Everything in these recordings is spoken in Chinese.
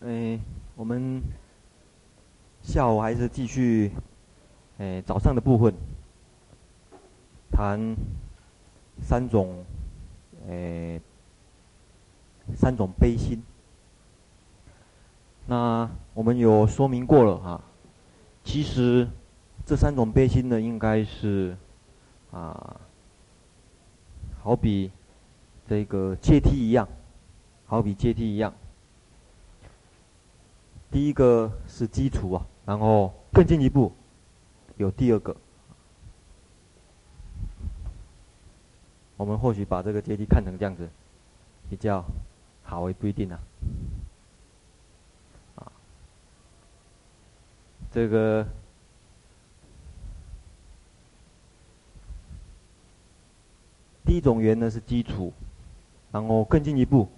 诶，我们下午还是继续，哎，早上的部分，谈三种，哎，三种悲心。那我们有说明过了哈，其实这三种悲心呢，应该是啊，好比这个阶梯一样，好比阶梯一样。第一个是基础啊，然后更进一步有第二个。我们或许把这个阶梯看成这样子，比较好，也不一定啊。啊，这个第一种缘呢是基础，然后更进一步。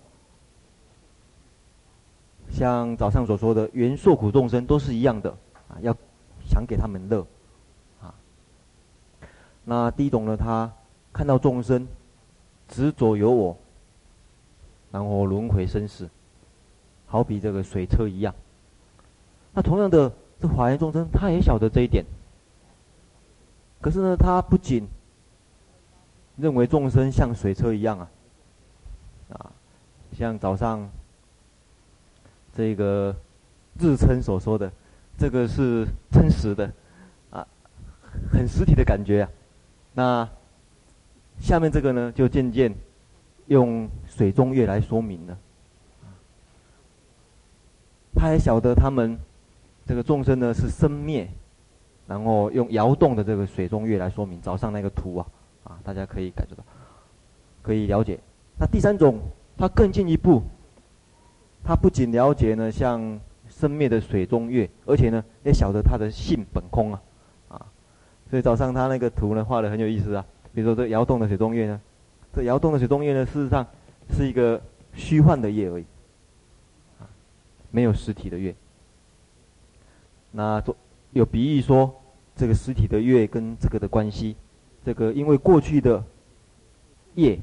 像早上所说的，缘受苦众生都是一样的啊，要想给他们乐啊。那第一种呢，他看到众生执着有我，然后轮回生死，好比这个水车一样。那同样的，这华严众生他也晓得这一点，可是呢，他不仅认为众生像水车一样啊，啊，像早上。这个日称所说的，这个是真实的，啊，很实体的感觉啊。那下面这个呢，就渐渐用水中月来说明了。他也晓得他们这个众生呢是生灭，然后用摇动的这个水中月来说明。早上那个图啊，啊，大家可以感觉到，可以了解。那第三种，他更进一步。他不仅了解呢，像生灭的水中月，而且呢，也晓得他的性本空啊，啊，所以早上他那个图呢画的很有意思啊。比如说这窑洞的水中月呢，这窑洞的水中月呢，事实上是一个虚幻的月而已，啊，没有实体的月。那做有比喻说，这个实体的月跟这个的关系，这个因为过去的业，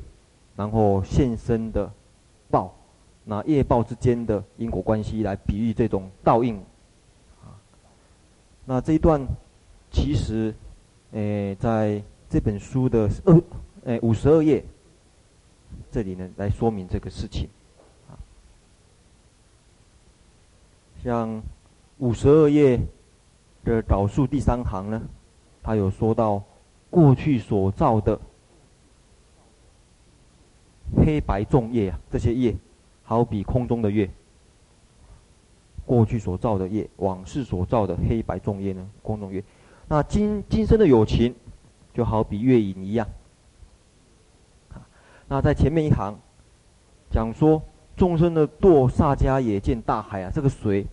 然后现生的报。拿业报之间的因果关系来比喻这种倒映，啊，那这一段其实，诶，在这本书的二，诶五十二页，这里呢来说明这个事情，啊，像五十二页的导数第三行呢，他有说到过去所造的黑白众业啊，这些业。好比空中的月，过去所造的业，往事所造的黑白众业呢？空中月，那今今生的友情，就好比月影一样。那在前面一行讲说，众生的堕萨迦也见大海啊，这个水，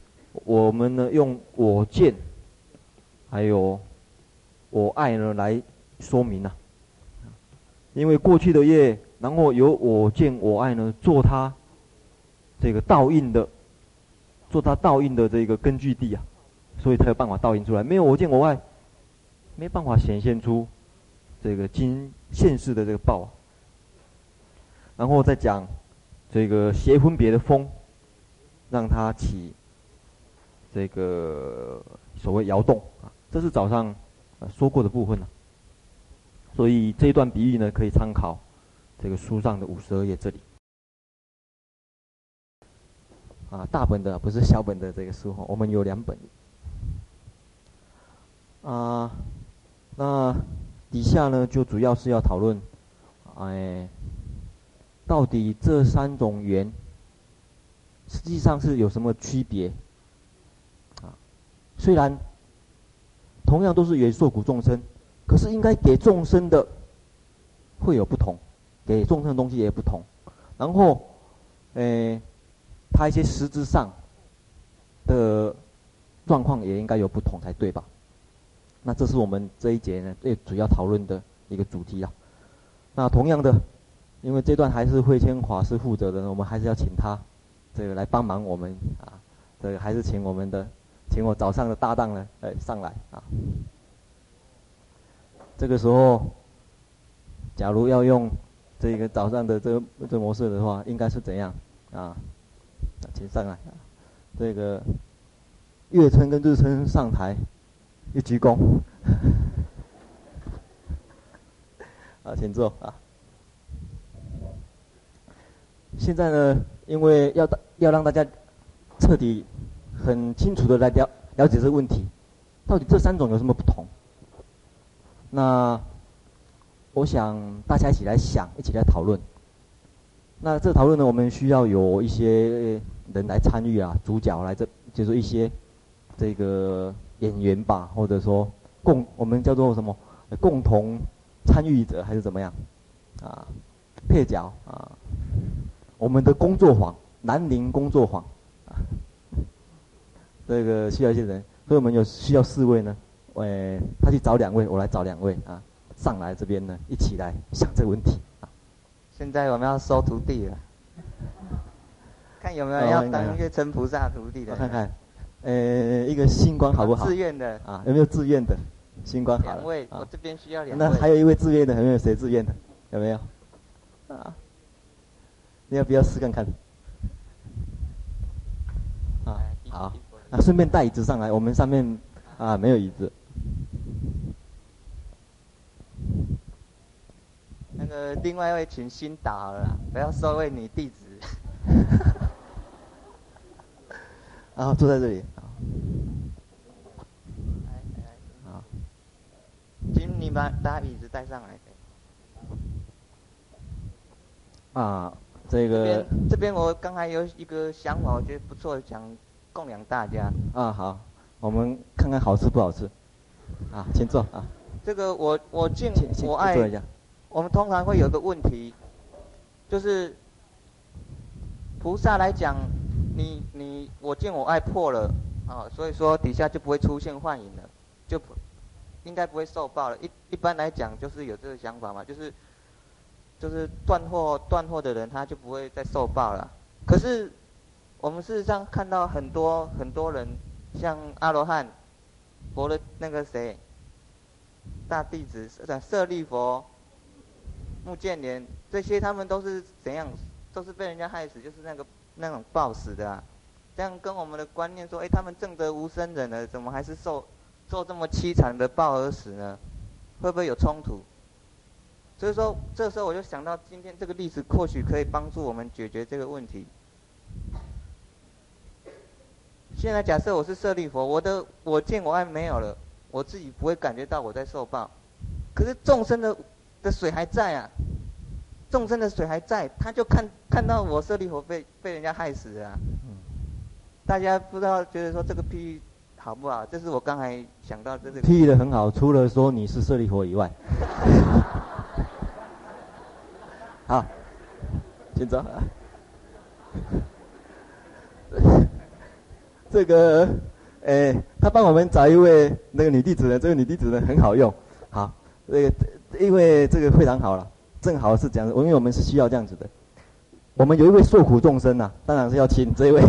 我们呢用我见，还有我爱呢来说明啊。因为过去的业，然后由我见我爱呢做它。这个倒映的，做它倒映的这个根据地啊，所以才有办法倒映出来。没有我见我外，没办法显现出这个今现世的这个报啊。然后再讲这个邪分别的风，让它起这个所谓摇动啊，这是早上说过的部分了啊。所以这一段比喻呢，可以参考这个书上的五十二页这里。啊，大本的不是小本的这个书哈，我们有两本。啊，那底下呢就主要是要讨论，哎，到底这三种缘，实际上是有什么区别？啊，虽然同样都是缘受苦众生，可是应该给众生的会有不同，给众生的东西也不同。然后，哎。他一些实质上的状况也应该有不同才对吧？那这是我们这一节呢最主要讨论的一个主题啊。那同样的，因为这段还是慧谦法师负责的，我们还是要请他这个来帮忙我们啊。这个还是请我们的，请我早上的搭档呢，哎上来啊。这个时候，假如要用这个早上的这个这个模式的话，应该是怎样啊？请上来，这个月称跟日称上台一鞠躬。啊，请坐啊。现在呢，因为要大要让大家彻底、很清楚的来了了解这个问题，到底这三种有什么不同？那我想大家一起来想，一起来讨论。那这讨论呢，我们需要有一些人来参与啊，主角来这，就是一些这个演员吧，或者说共我们叫做什么共同参与者，还是怎么样？啊，配角啊。我们的工作坊，南宁工作坊，啊，这个需要一些人，所以我们有需要四位呢，诶，他去找两位，我来找两位啊，上来这边呢，一起来想这个问题啊。现在我们要收徒弟了，看有没有要当月称菩萨徒弟的。我看看，呃，一个星光好不好？自愿的啊，有没有自愿的？星光好。两位，我这边需要两位。那还有一位自愿的，有没有谁自愿的？有没有？啊。你要不要试看看？啊，好，那顺便带椅子上来。我们上面啊没有椅子。那个另外一位请新导好了，不要收为你弟子。然后坐在这里。好，请你把把椅子带上来。啊。这个这边这边我刚才有一个想法，我觉得不错，想供养大家。啊，好，我们看看好吃不好吃。啊，请坐啊。这个我我敬我爱。坐一下。我们通常会有个问题，就是菩萨来讲，你你我见我爱破了啊，所以说底下就不会出现幻影了，就不应该不会受报了。一一般来讲就是有这个想法嘛，就是。就是断货断货的人，他就不会再受报了。可是，我们事实上看到很多很多人，像阿罗汉、佛的那个谁，大弟子舍利佛、目犍连这些，他们都是怎样？都是被人家害死，就是那个那种报死的啊。这样跟我们的观念说，哎，他们正得无生忍了，怎么还是受受这么凄惨的报而死呢？会不会有冲突？所以说，这时候我就想到，今天这个例子或许可以帮助我们解决这个问题。现在假设我是舍利佛，我的我见我爱没有了，我自己不会感觉到我在受报，可是众生的的水还在啊，众生的水还在，他就看看到我舍利佛被被人家害死了啊。大家不知道觉得说这个譬喻好不好？这是我刚才想到这个譬喻的很好，除了说你是舍利佛以外。好，请坐。这个，诶，他帮我们找一位那个女弟子呢，这个女弟子呢很好用。好，这个因为这个非常好了，正好是这样子，因为我们是需要这样子的。我们有一位受苦众生呐、啊，当然是要请这位。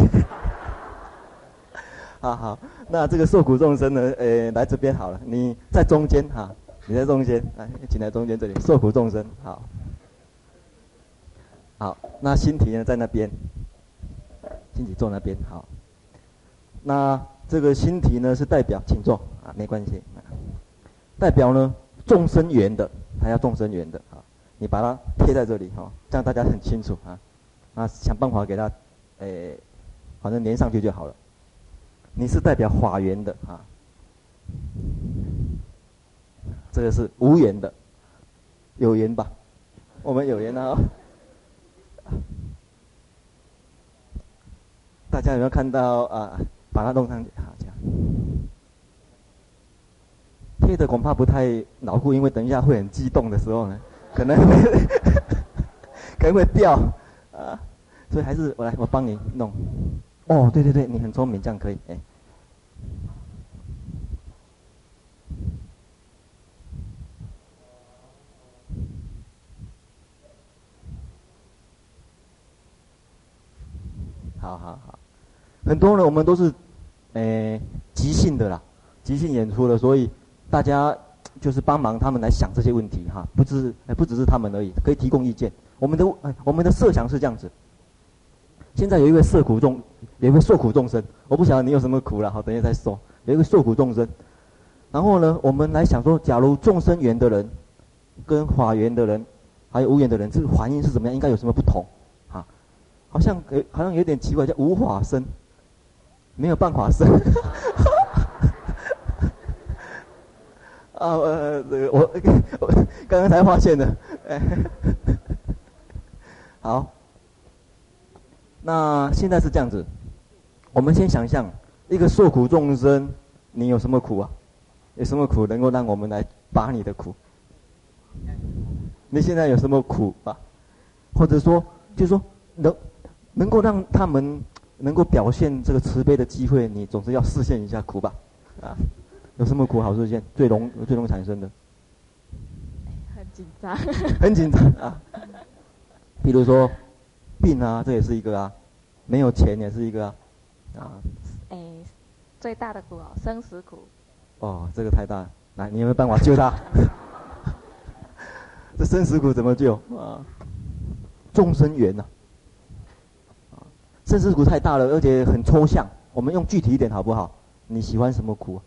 好 好，那这个受苦众生呢，诶，来这边好了，你在中间哈，你在中间，来，请来中间这里，受苦众生，好。好，那心体呢在那边，心体坐那边。好，那这个心体呢是代表，请坐啊，没关系。代表呢众生缘的，他要众生缘的啊，你把它贴在这里哈，这样大家很清楚啊。啊，想办法给它，诶，反正连上去就好了。你是代表法缘的啊，这个是无缘的，有缘吧？我们有缘啊。大家有没有看到啊？把它弄上去，好这样贴的恐怕不太牢固，因为等一下会很激动的时候呢，可能 可能会掉啊，所以还是我来，我帮你弄。哦，对对对，你很聪明，这样可以，哎。好好好。很多人我们都是，诶、欸，即兴的啦，即兴演出的，所以大家就是帮忙他们来想这些问题哈，不只，哎、欸，不只是他们而已，可以提供意见。我们的，我们的设想是这样子。现在有一位受苦众，有一位受苦众生，我不晓得你有什么苦了，好，等一下再说。有一个受苦众生，然后呢，我们来想说，假如众生缘的人跟法缘的人，还有无缘的人，这个反应是怎么样？应该有什么不同？啊，好像，好像有点奇怪，叫无法生，没有办法生。啊，呃，这个我我 刚刚才发现的，哎，好，那现在是这样子，我们先想象一个受苦众生，你有什么苦啊？有什么苦能够让我们来拔你的苦？你现在有什么苦啊？或者说，就是说能能够让他们能够表现这个慈悲的机会，你总是要示现一下苦吧？啊。有什么苦好示现？最容最容易产生的？很紧张。很紧张啊！比如说病啊，这也是一个啊；没有钱也是一个啊。啊。哎，最大的苦哦，生死苦。哦，这个太大了。来，你有没有办法救他？这生死苦怎么救啊？众生缘呐。啊，生死苦太大了，而且很抽象。我们用具体一点好不好？你喜欢什么苦？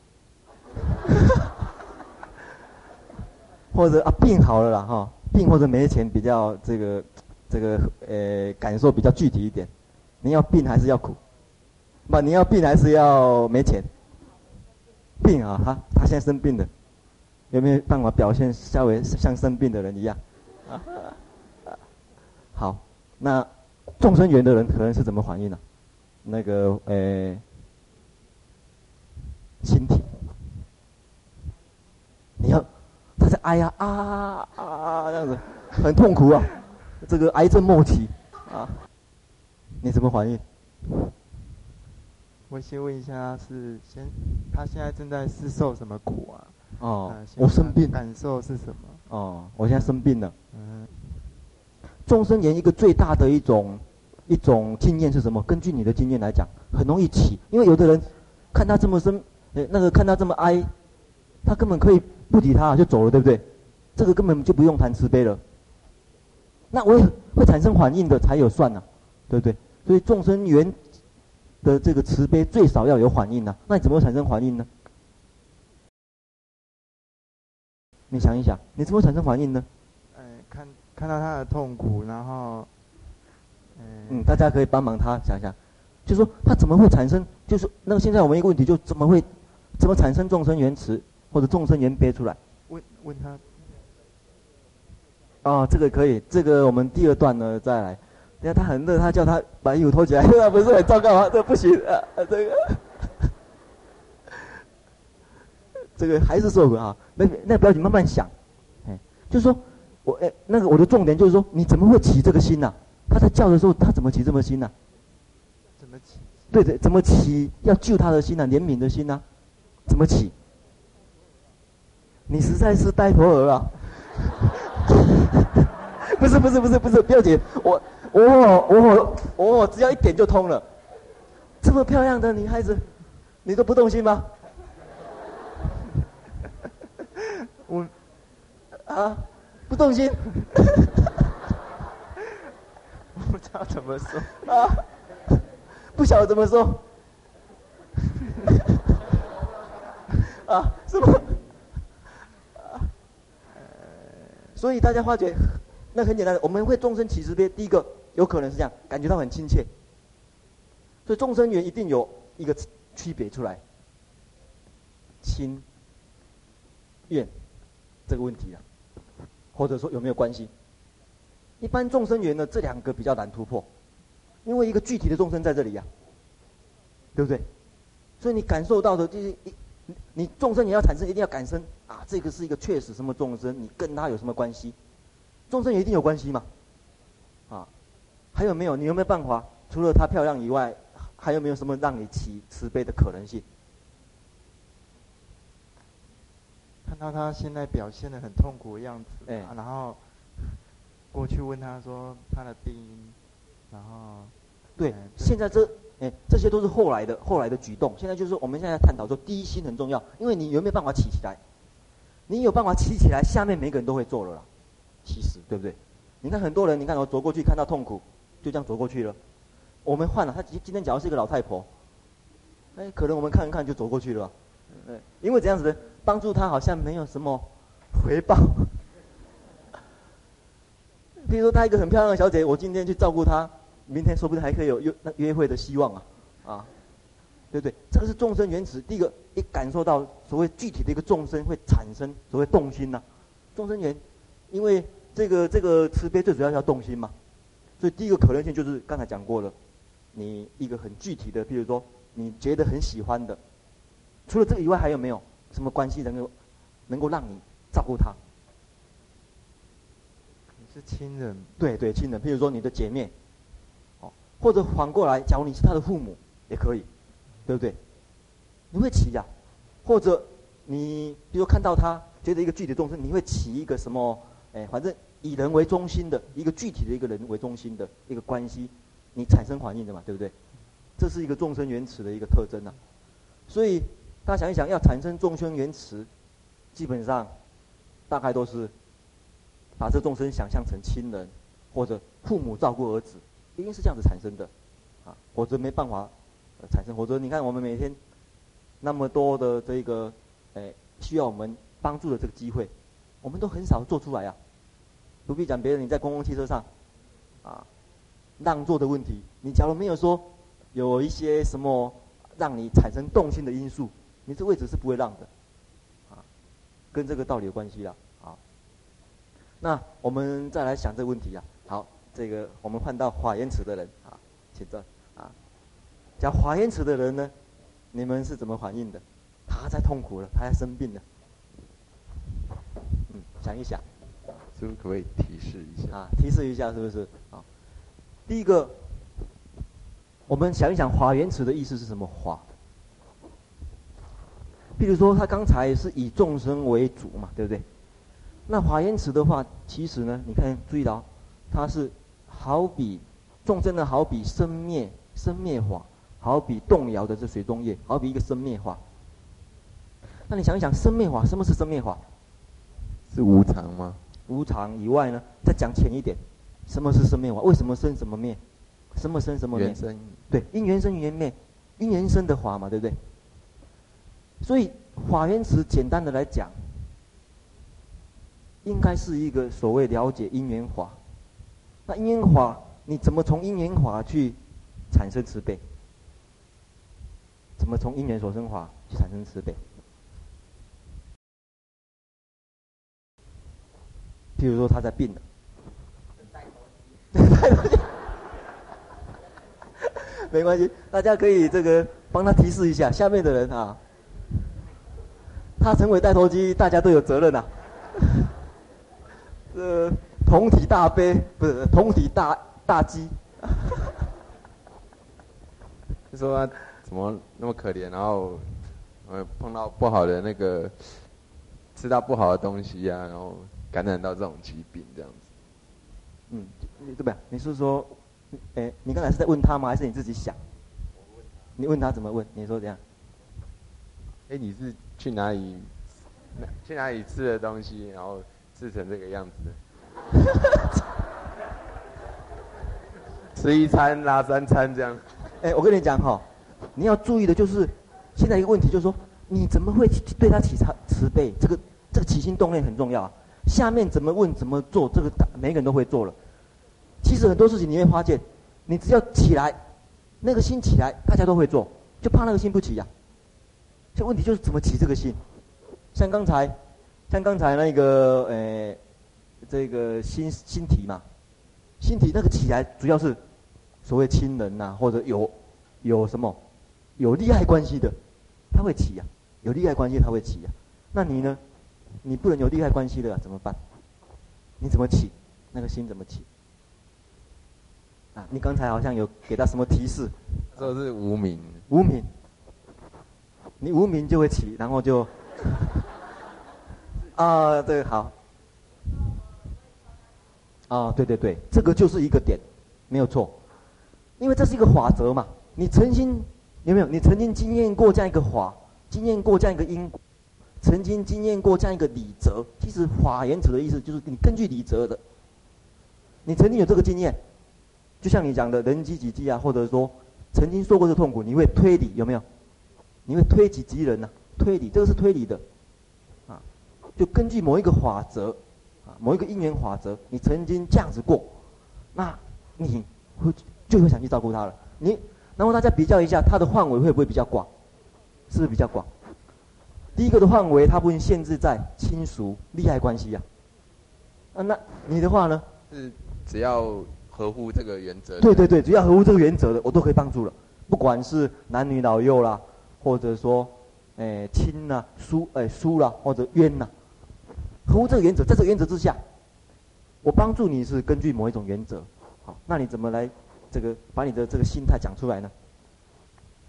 或者啊，病好了啦哈，病或者没钱比较这个这个呃感受比较具体一点。你要病还是要苦？不，你要病还是要没钱？病啊，哈他现在生病了，有没有办法表现稍微像生病的人一样？啊，好，那众生缘的人可能是怎么反应呢、啊？那个呃，心体。你要，他在哀呀啊啊，啊，啊这样子，很痛苦啊，这个癌症末期啊，你怎么反应？我先问一下，是先他现在正在是受什么苦啊？哦，我生病，感受是什么？哦，我现在生病了。嗯，众生缘一个最大的一种一种经验是什么？根据你的经验来讲，很容易起，因为有的人看他这么生，呃，那个看他这么哀，他根本可以。不理他就走了，对不对？这个根本就不用谈慈悲了。那我会产生反应的才有算呢、啊，对不对？所以众生缘的这个慈悲最少要有反应呢、啊。那你怎么会产生反应呢？你想一想，你怎么产生反应呢？哎，看看到他的痛苦，然后，嗯，大家可以帮忙他想想，就是说他怎么会产生？就是那个现在我们一个问题就怎么会怎么产生众生缘慈？或者众生缘憋出来，问问他。哦，这个可以，这个我们第二段呢再来。等下他很热，他叫他把衣服脱起来，那不是很糟糕吗？这个、不行啊，这个，这个还是受苦啊。那那不要紧，慢慢想。哎，就是说我哎，那个我的重点就是说，你怎么会起这个心呢、啊？他在叫的时候，他怎么起这么心呢、啊？怎么起？对对，怎么起？要救他的心呢、啊？怜悯的心呢、啊？怎么起？你实在是呆头鹅啊！不是不是不是不是，不要紧，我我我我我只要一点就通了。这么漂亮的女孩子，你都不动心吗？我啊，不动心。我不知道怎么说啊，不晓得怎么说。啊，是吗？所以大家发觉，那很简单的，我们会众生起慈悲，第一个有可能是这样，感觉到很亲切。所以众生缘一定有一个区别出来，亲、怨这个问题啊，或者说有没有关系？一般众生缘呢，这两个比较难突破，因为一个具体的众生在这里呀、对不对？所以你感受到的就是一。你众生也要产生，一定要感生啊！这个是一个确实什么众生，你跟他有什么关系？众生也一定有关系嘛？啊，还有没有？你有没有办法？除了她漂亮以外，还有没有什么让你起慈悲的可能性？看到她现在表现的很痛苦的样子，哎，然后过去问她说她的病因，然后对，对现在这。哎，这些都是后来的后来的举动。现在就是我们现在探讨说，第一心很重要，因为你有没有办法起起来？你有办法起起来，下面每个人都会做了啦。其实，对不对？你看很多人，你看我走过去看到痛苦，就这样走过去了。我们换了，他今今天假如是一个老太婆，哎，可能我们看一看就走过去了，嗯，因为这样子的帮助他好像没有什么回报。比如说，她一个很漂亮的小姐，我今天去照顾她，明天说不定还可以有约那约会的希望啊，啊，对不对？这个是众生缘起。第一个，一感受到所谓具体的一个众生会产生所谓动心呐、啊，众生缘，因为这个这个慈悲最主要要动心嘛，所以第一个可能性就是刚才讲过了，你一个很具体的，比如说你觉得很喜欢的，除了这个以外，还有没有什么关系能够能够让你照顾他？是亲人，对对，亲人，譬如说你的姐妹，哦，或者反过来，假如你是他的父母，也可以，对不对？你会起呀、或者你比如看到他，觉得一个具体的众生，你会起一个什么？哎，反正以人为中心的一个具体的一个人为中心的一个关系，你产生反应的嘛，对不对？这是一个众生缘起的一个特征呐、啊。所以大家想一想，要产生众生缘起，基本上大概都是。把这众生想象成亲人，或者父母照顾儿子，一定是这样子产生的，啊，否则没办法产生。否则你看我们每天那么多的这个，哎，需要我们帮助的这个机会，我们都很少做出来呀、啊。不必讲别人，你在公共汽车上，啊，让座的问题，你假如没有说有一些什么让你产生动心的因素，你这位置是不会让的，啊，跟这个道理有关系啦。那我们再来想这个问题啊。好，这个我们换到华严池的人啊，请坐啊。讲华严池的人呢，你们是怎么反应的？他在痛苦了，他在生病了。嗯，想一想。师父可不可以提示一下？啊，提示一下是不是？啊，第一个，我们想一想华严池的意思是什么？华。譬如说，他刚才是以众生为主嘛，对不对？那华严池的话，其实呢，你看注意到，它是好比众生的好比生灭生灭法，好比动摇的这水中月，好比一个生灭法。那你想一想，生灭法什么是生灭法？是无常吗？无常以外呢，再讲浅一点，什么是生灭法？为什么生什么灭？什么生什么灭？生。对，因缘生缘灭，因缘生的法嘛，对不对？所以法源词简单的来讲。应该是一个所谓了解因缘法，那因缘法你怎么从因缘法去产生慈悲？怎么从因缘所生法去产生慈悲？譬如说他在病了，没关系，大家可以这个帮他提示一下下面的人啊，他成为带头机，大家都有责任呐、啊。呃，同体大悲不是同体大大鸡，就说他怎么那么可怜，然后呃碰到不好的那个吃到不好的东西呀、啊，然后感染到这种疾病这样子。嗯，对不对？你是说，哎，你刚才是在问他吗？还是你自己想？你问他怎么问？你说怎样？哎，你是去哪里？去哪里吃的东西？然后。吃成这个样子，吃一餐拉三餐这样。哎，我跟你讲哈，你要注意的就是，现在一个问题就是说，你怎么会对他起慈慈悲？这个这个起心动念很重要啊。下面怎么问怎么做，这个每个人都会做了。其实很多事情你会发现，你只要起来，那个心起来，大家都会做，就怕那个心不起呀。这问题就是怎么起这个心？像刚才。像刚才那个，呃、欸，这个心心体嘛，心体那个起来主要是所谓亲人呐、啊，或者有有什么有利害关系的，他会起呀、啊，有利害关系他会起呀、啊。那你呢？你不能有利害关系的、啊、怎么办？你怎么起？那个心怎么起？啊，你刚才好像有给他什么提示？说是无名。无名。你无名就会起，然后就。啊，对，好。啊，对对对，这个就是一个点，没有错，因为这是一个法则嘛。你曾经有没有？你曾经经验过这样一个法，经验过这样一个因果，曾经经验过这样一个理则。其实华严池的意思就是你根据理则的，你曾经有这个经验，就像你讲的人饥己饥啊，或者说曾经受过这痛苦，你会推理有没有？你会推己及人呐、推理这个是推理的，啊，就根据某一个法则，某一个因缘法则，你曾经这样子过，那你会就会想去照顾他了。你然后大家比较一下，他的范围会不会比较广？是不是比较广？第一个的范围，它不会限制在亲属利害关系呀、啊。啊，那你的话呢？是只要合乎这个原则。对对对，只要合乎这个原则的，我都可以帮助了。不管是男女老幼啦，或者说，诶、欸、亲呐、疏诶疏啦，或者冤呐，合乎这个原则，在这个原则之下，我帮助你是根据某一种原则。好，那你怎么来这个把你的这个心态讲出来呢？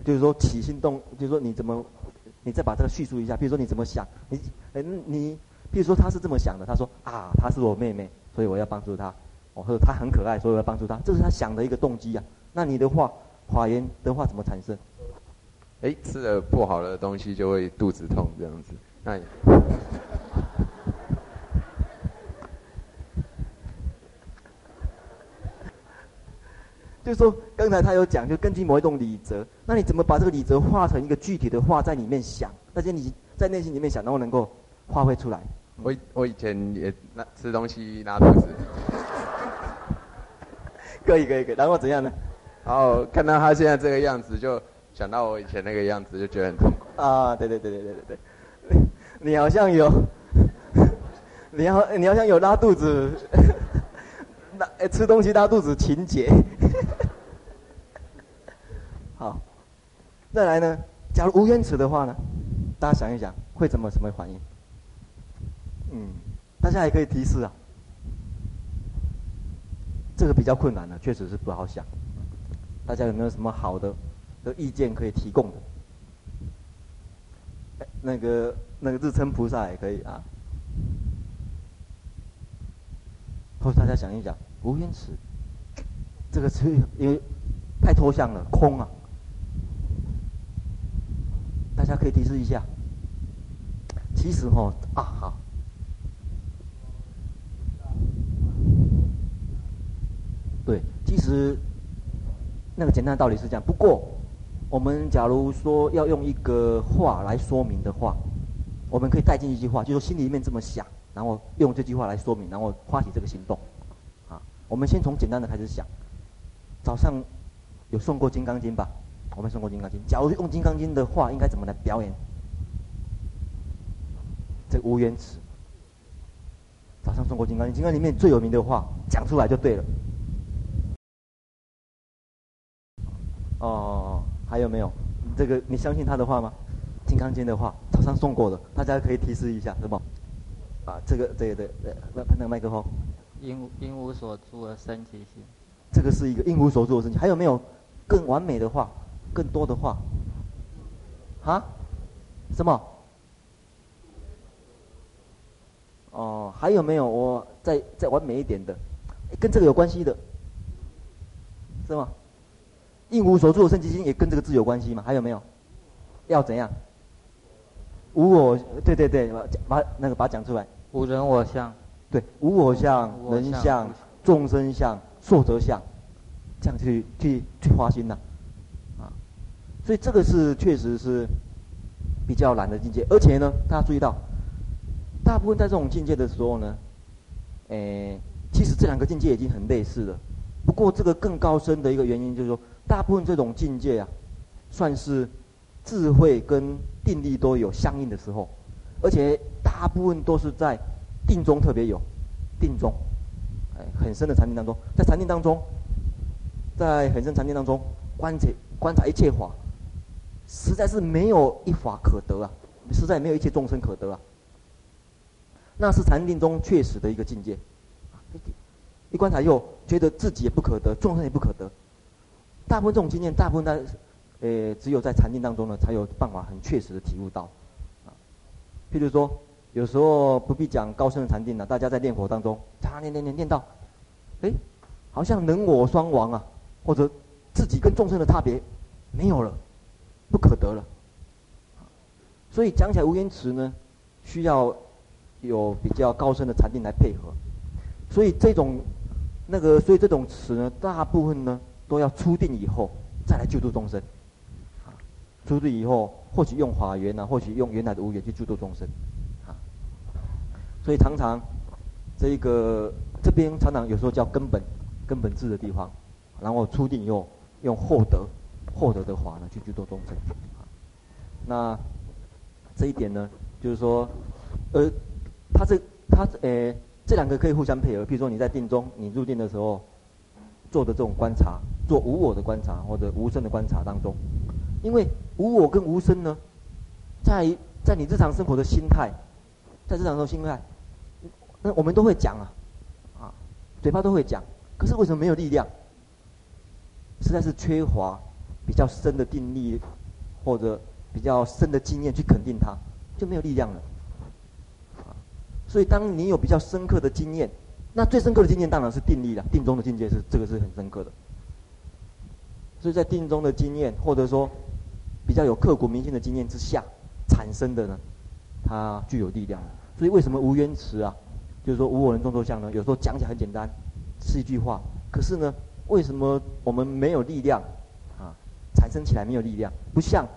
就是说起心动，就是说你怎么？你再把这个叙述一下，比如说你怎么想？你，哎，你，比如说他是这么想的，他说啊，她是我妹妹，所以我要帮助她，哦，或者她很可爱，所以我要帮助她，这是他想的一个动机啊。那你的话，法言的话怎么产生？哎，吃了不好的东西就会肚子痛这样子，那就是说，刚才他有讲，就根据某一种理则，那你怎么把这个理则化成一个具体的话，在里面想？大家你在内心里面想，然后能够发挥出来。我我以前也拉吃东西拉肚子，可以可以可以，然后怎样呢？然后看到他现在这个样子，就想到我以前那个样子，就觉得很痛苦。啊，对对对对对对对，你好像有，你好你好像有拉肚子，拉吃东西拉肚子情节。好，再来呢？假如无缘词的话呢？大家想一想，会怎么什么反应？嗯，大家也可以提示啊。这个比较困难的，确实是不好想。大家有没有什么好的的意见可以提供的？那个那个自称菩萨也可以啊。或者大家想一想，无缘词这个词，因为太抽象了，空啊。大家可以提示一下。其实哈啊好，对，其实那个简单的道理是这样。不过，我们假如说要用一个话来说明的话，我们可以带进一句话，就是心里面这么想，然后用这句话来说明，然后发起这个行动。啊，我们先从简单的开始想。早上有送过《金刚经》吧？我们送过《金刚经》，假如用《金刚经》的话，应该怎么来表演？这个无缘词。早上送过《金刚经》，《金刚经》里面最有名的话，讲出来就对了。哦，还有没有？这个你相信他的话吗？《金刚经》的话，早上送过的，大家可以提示一下，是吧？啊，这个，对对，对，那那个麦克风。应应无所住而生其心。这个是一个应无所住的生起，还有没有更完美的话？更多的话，啊？什么？哦，还有没有？我再再完美一点的，跟这个有关系的，是吗？应无所住的生其心也跟这个字有关系吗？还有没有？要怎样？无我，对对对，把那个把它讲出来。无人我相。对，无我相、人相、众生相、寿者相，这样去去去花心呐。所以这个是确实是比较难的境界，而且呢，大家注意到，大部分在这种境界的时候呢，诶，其实这两个境界已经很类似了。不过这个更高深的一个原因就是说，大部分这种境界啊，算是智慧跟定力都有相应的时候，而且大部分都是在定中特别有定中，很深的禅定当中，在禅定当中，在很深禅定当中观察观察一切法。实在是没有一法可得啊，实在没有一切众生可得啊。那是禅定中确实的一个境界。一观察又觉得自己也不可得，众生也不可得。大部分这种经验，大部分在，呃，只有在禅定当中呢，才有办法很确实的体悟到。啊，譬如说，有时候不必讲高深的禅定了，大家在念佛当中，常常念念念念到，哎，好像人我双亡啊，或者自己跟众生的差别没有了。不可得了，所以讲起来无缘词呢，需要有比较高深的禅定来配合。所以这种那个所以这种词呢，大部分呢都要初定以后再来救度众生。啊，初定以后或许用法缘啊，或许用原来的无缘去救度众生。啊，所以常常这个这边常常有时候叫根本根本治的地方，然后初定以后用获得获得的法呢去救度众生。啊，那这一点呢，就是说，呃，他这他呃。这两个可以互相配合，比如说你在定中，你入定的时候做的这种观察，做无我的观察或者无声的观察当中，因为无我跟无声呢，在在你日常生活的心态，在日常生活心态，那我们都会讲啊，啊，嘴巴都会讲，可是为什么没有力量？实在是缺乏比较深的定力或者比较深的经验去肯定它，就没有力量了。所以，当你有比较深刻的经验，那最深刻的经验当然是定力了。定中的境界是这个是很深刻的。所以在定中的经验，或者说比较有刻骨铭心的经验之下产生的呢，它具有力量。所以为什么无缘词啊，就是说无我人众作相呢？有时候讲起来很简单，是一句话，可是呢，为什么我们没有力量？产生起来没有力量，不像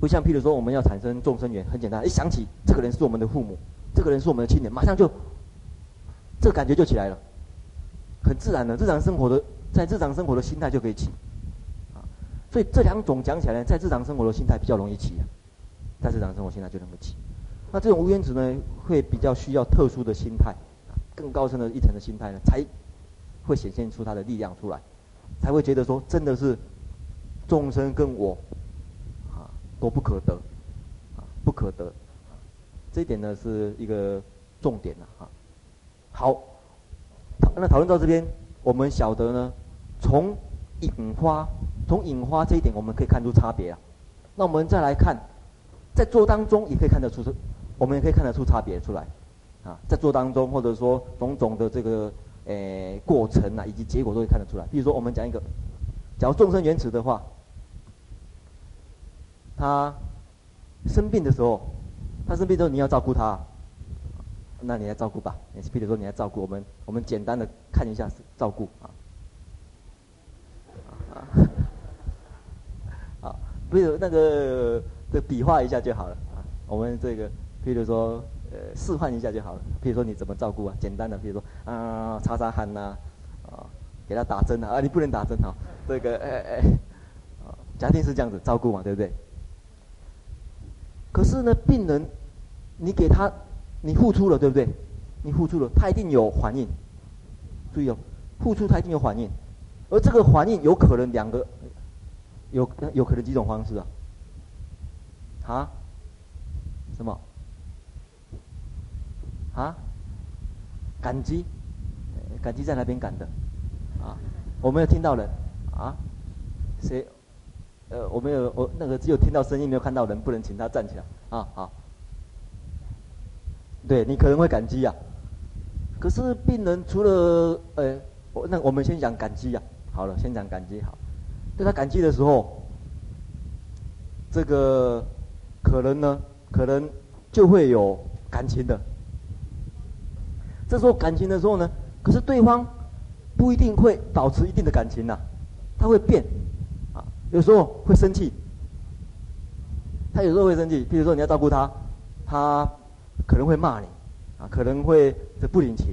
不像譬如说我们要产生众生缘，很简单，一想起这个人是我们的父母。这个人是我们的亲人，马上就，这个感觉就起来了，很自然的，日常生活的，在日常生活的心态就可以起，啊，所以这两种讲起来呢，在日常生活的心态比较容易起啊，在日常生活心态就能够起，那这种无缘子呢，会比较需要特殊的心态，更高深的一层的心态呢，才会显现出它的力量出来，才会觉得说真的是众生跟我，啊，都不可得，啊，不可得。这一点呢是一个重点了哈。好，那讨论到这边，我们晓得呢，从引发，从引发这一点，我们可以看出差别啊。那我们再来看，在做当中也可以看得出，我们也可以看得出差别出来啊。在做当中，或者说种种的这个诶过程啊，以及结果都会看得出来。比如说，我们讲一个，假如众生缘起的话，他生病的时候。他生病之后，你要照顾他，那你来照顾吧。你比如说，你来照顾我们，我们简单的看一下照顾 啊。啊，比如那个这比划一下就好了啊。我们这个，比如说呃示范一下就好了。比如说你怎么照顾啊？简单的，比如说啊擦擦汗呐，啊给他打针啊啊，你不能打针哈。这个哎哎，啊家庭是这样子照顾嘛，对不对？可是呢，病人，你给他，你付出了，对不对？你付出了，他一定有反应。注意哦，付出他一定有反应，而这个反应有可能两个，有有可能几种方式啊？啊？什么？啊？感激？感激在哪边感的？啊？我没有听到人啊？谁？呃，我没有，我那个只有听到声音，没有看到人，不能请他站起来啊。好，对你可能会感激呀、啊，可是病人除了呃，我那我们先讲感激呀、啊。好了，先讲感激好。对他感激的时候，这个可能呢，可能就会有感情的。这时候感情的时候呢，可是对方不一定会保持一定的感情呐、他会变。有时候会生气，他有时候会生气。比如说你要照顾他，他可能会骂你，啊，可能会这不领情，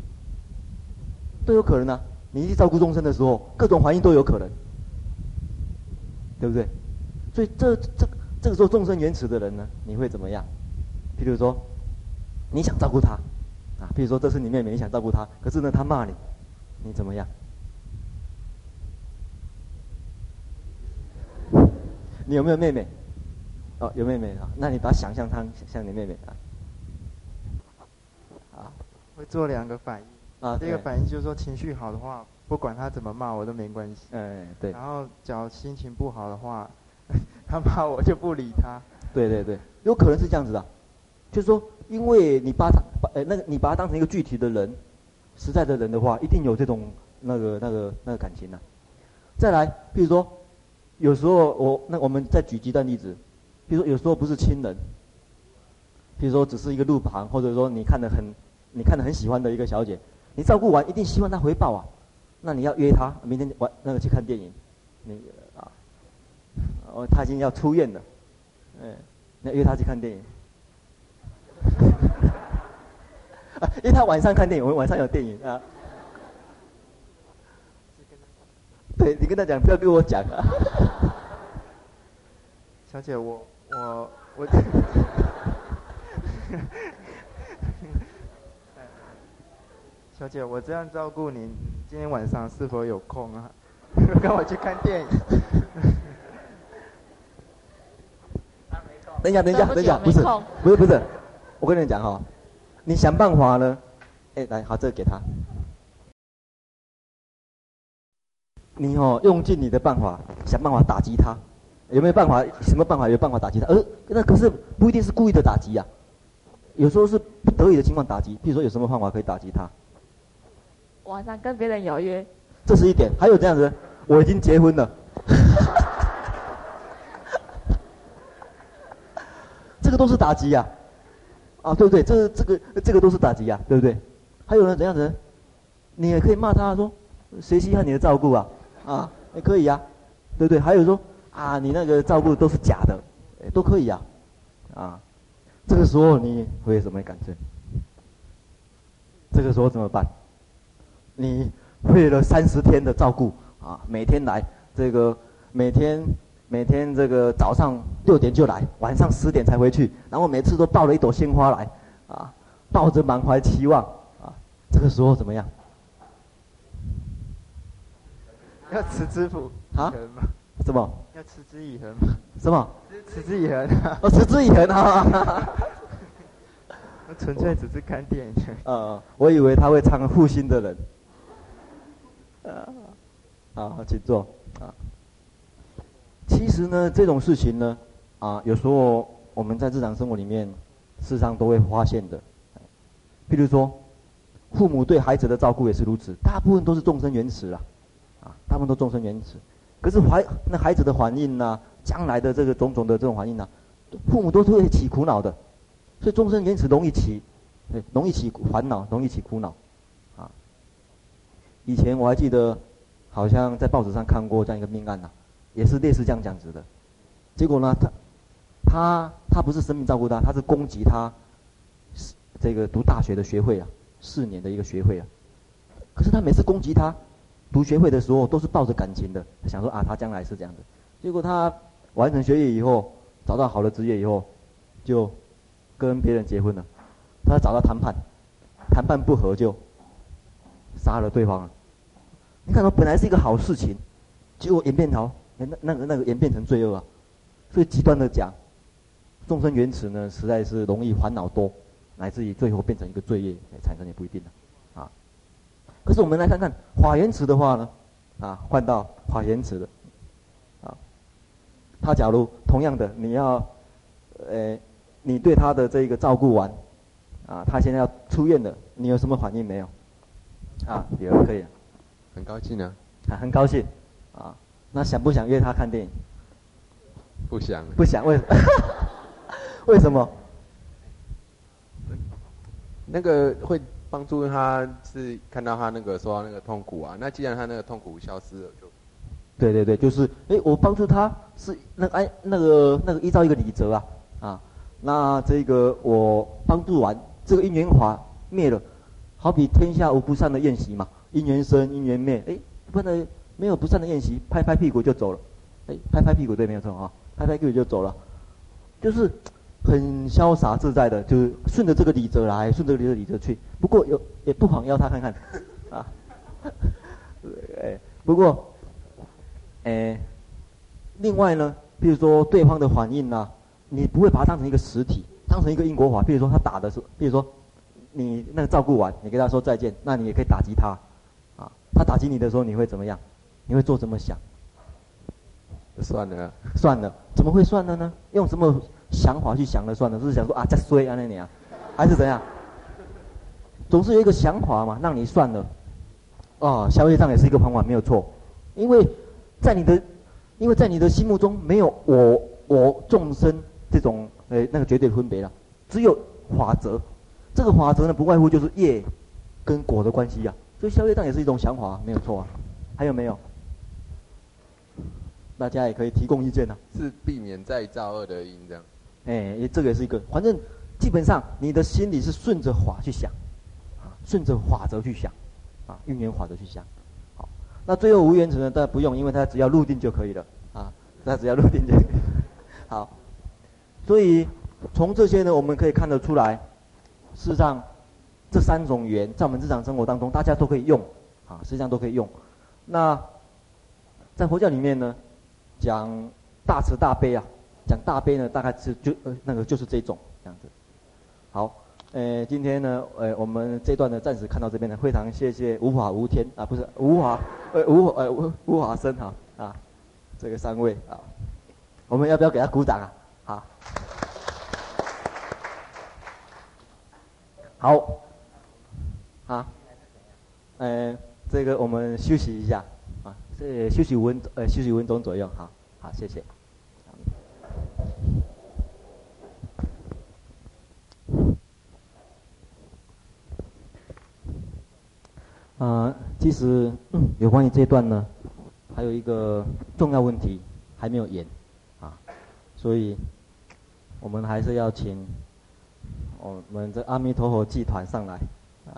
都有可能啊。你去照顾众生的时候，各种反应都有可能，对不对？所以这这这个时候众生缘起的人呢，你会怎么样？譬如说，你想照顾他，啊，譬如说这是你妹妹，你想照顾他，可是呢他骂你，你怎么样？你有没有妹妹？哦，有妹妹啊，那你把它想象她像你妹妹啊。啊，会做两个反应啊。第一个反应就是说情绪好的话，不管他怎么骂我都没关系。哎，对。然后，只要心情不好的话，他骂我就不理他。对对对，有可能是这样子的，就是说，因为你把他把呃那个你把他当成一个具体的人，实在的人的话，一定有这种那个那个那个感情的。再来，比如说。有时候我那我们再举极端例子，比如说有时候不是亲人，比如说只是一个路旁，或者说你看的很，你看的很喜欢的一个小姐，你照顾完一定希望她回报啊，那你要约她明天晚那个去看电影，那个啊，哦，她已经要出院了，嗯，你要约她去看电影，啊，因为她晚上看电影，我们晚上有电影啊。对，你跟他讲，不要跟我讲啊。小姐，我我我。小姐，我这样照顾您，今天晚上是否有空啊？跟我去看电影。等一下，等一下，等一下，不是，不是，不是，我跟你讲哈，你想办法呢？哎，来，好，这个给他。你哦，用尽你的办法，想办法打击他，有没有办法？什么办法？有办法打击他？呃，那可是不一定是故意的打击呀，有时候是不得已的情况打击。比如说，有什么方法可以打击他？晚上跟别人有约，这是一点。还有这样子，我已经结婚了，这个都是打击呀，啊，对不对？这这个这个都是打击呀，对不对？还有呢，怎样子？你也可以骂他说，谁稀罕你的照顾啊？啊，也可以呀，对不对？还有说啊，你那个照顾都是假的，都可以呀，啊，这个时候你会有什么感觉？这个时候怎么办？你为了三十天的照顾啊，每天来这个，每天每天这个早上六点就来，晚上十点才回去，然后每次都抱了一朵鲜花来，啊，抱着满怀期望啊，这个时候怎么样？要持之以恒吗？什么？要持之以恒吗？什么？持之以恒啊。哦，持之以恒啊！我纯粹只是看电影。呃，我以为他会唱《负心的人》。啊，好，请坐啊。其实呢，这种事情呢，啊，有时候我们在日常生活里面，事实上都会发现的。譬如说，父母对孩子的照顾也是如此，大部分都是众生缘起啊，啊，大部分都众生缘起。可是怀那孩子的反应呐，将来的这个种种的这种反应呐，父母都是会起苦恼的，所以众生缘起容易起，对，容易起烦恼，容易起苦恼。啊以前我还记得，好像在报纸上看过这样一个命案呐、也是类似这样讲子的。结果呢，他他他不是生命照顾他，他是攻击他这个读大学的学费啊，四年的一个学费啊。可是他每次攻击他读学会的时候，都是抱着感情的，想说啊，他将来是这样的。结果他完成学业以后，找到好的职业以后，就跟别人结婚了。他找到谈判，谈判不合就。杀了对方，你看到本来是一个好事情，结果演变成那那个那个演变成罪恶啊！所以极端的讲，众生缘起呢，实在是容易烦恼多，乃至于最后变成一个罪业产生也不一定的。可是我们来看看法缘池的话呢，啊，换到法缘池的，啊，他假如同样的你要，呃，你对他的这个照顾完，啊，他现在要出院了，你有什么反应没有？啊，有可以，很高兴啊，啊，很高兴，啊，那想不想约他看电影？不想，不想，为什么？为什么？那个会帮助他，是看到他那个受到那个痛苦啊。那既然他那个痛苦消失了，就，对对对，就是，哎，我帮助他是那哎那个那个依照一个礼则啊，啊，那这个我帮助完，这个因缘法灭了。好比天下无不散的宴席嘛，因缘生，因缘灭，哎，不能没有不散的宴席，拍拍屁股就走了，哎，拍拍屁股对，没有错啊，拍拍屁股就走了，就是很潇洒自在的，就是顺着这个理则来，顺着这个理则去。不过有也不妨邀他看看，啊，哎，不过，哎，另外呢，比如说对方的反应呢，你不会把它当成一个实体，当成一个因果法，比如说他打的是，比如说。你那个照顾完，你跟他说再见，那你也可以打击他，啊，他打击你的时候，你会怎么样？你会做怎么想？算了，算了，怎么会算了呢？用什么想法去想了算了？是想说啊，再衰啊那你啊，还是怎样？总是有一个想法嘛，让你算了。啊，消业障也是一个方法，没有错。因为在你的，因为在你的心目中没有我我众生这种呃那个绝对分别了，只有法则。这个法则呢，不外乎就是业跟果的关系呀、啊，所以消业障也是一种想法，没有错啊。还有没有？大家也可以提供意见呐、啊。是避免再造恶的因这样。哎，这个也是一个，反正基本上你的心里是顺着法去想，啊，顺着法则去想，啊，运缘法则去想。好，那最后无缘成呢？大家不用，因为他只要入定就可以了，啊，他只要入定就可以。好，所以从这些呢，我们可以看得出来，事实上这三种缘在我们日常生活当中，大家都可以用，啊，实际上都可以用。那在佛教里面呢，讲大慈大悲啊，讲大悲呢，大概是就呃那个就是这种这样子。好，呃，今天呢，呃，我们这段呢暂时看到这边呢，非常谢谢无法无天啊，不是无法呃无呃无无法生哈啊，这个三位啊。我们要不要给他鼓掌啊？好，好，啊，呃，这个我们休息一下啊，这休息五分呃休息五分钟左右，好，好，谢谢。啊，其实有关于这段呢，还有一个重要问题还没有演。所以，我们还是要请我们这阿弥陀佛祭团上来，啊，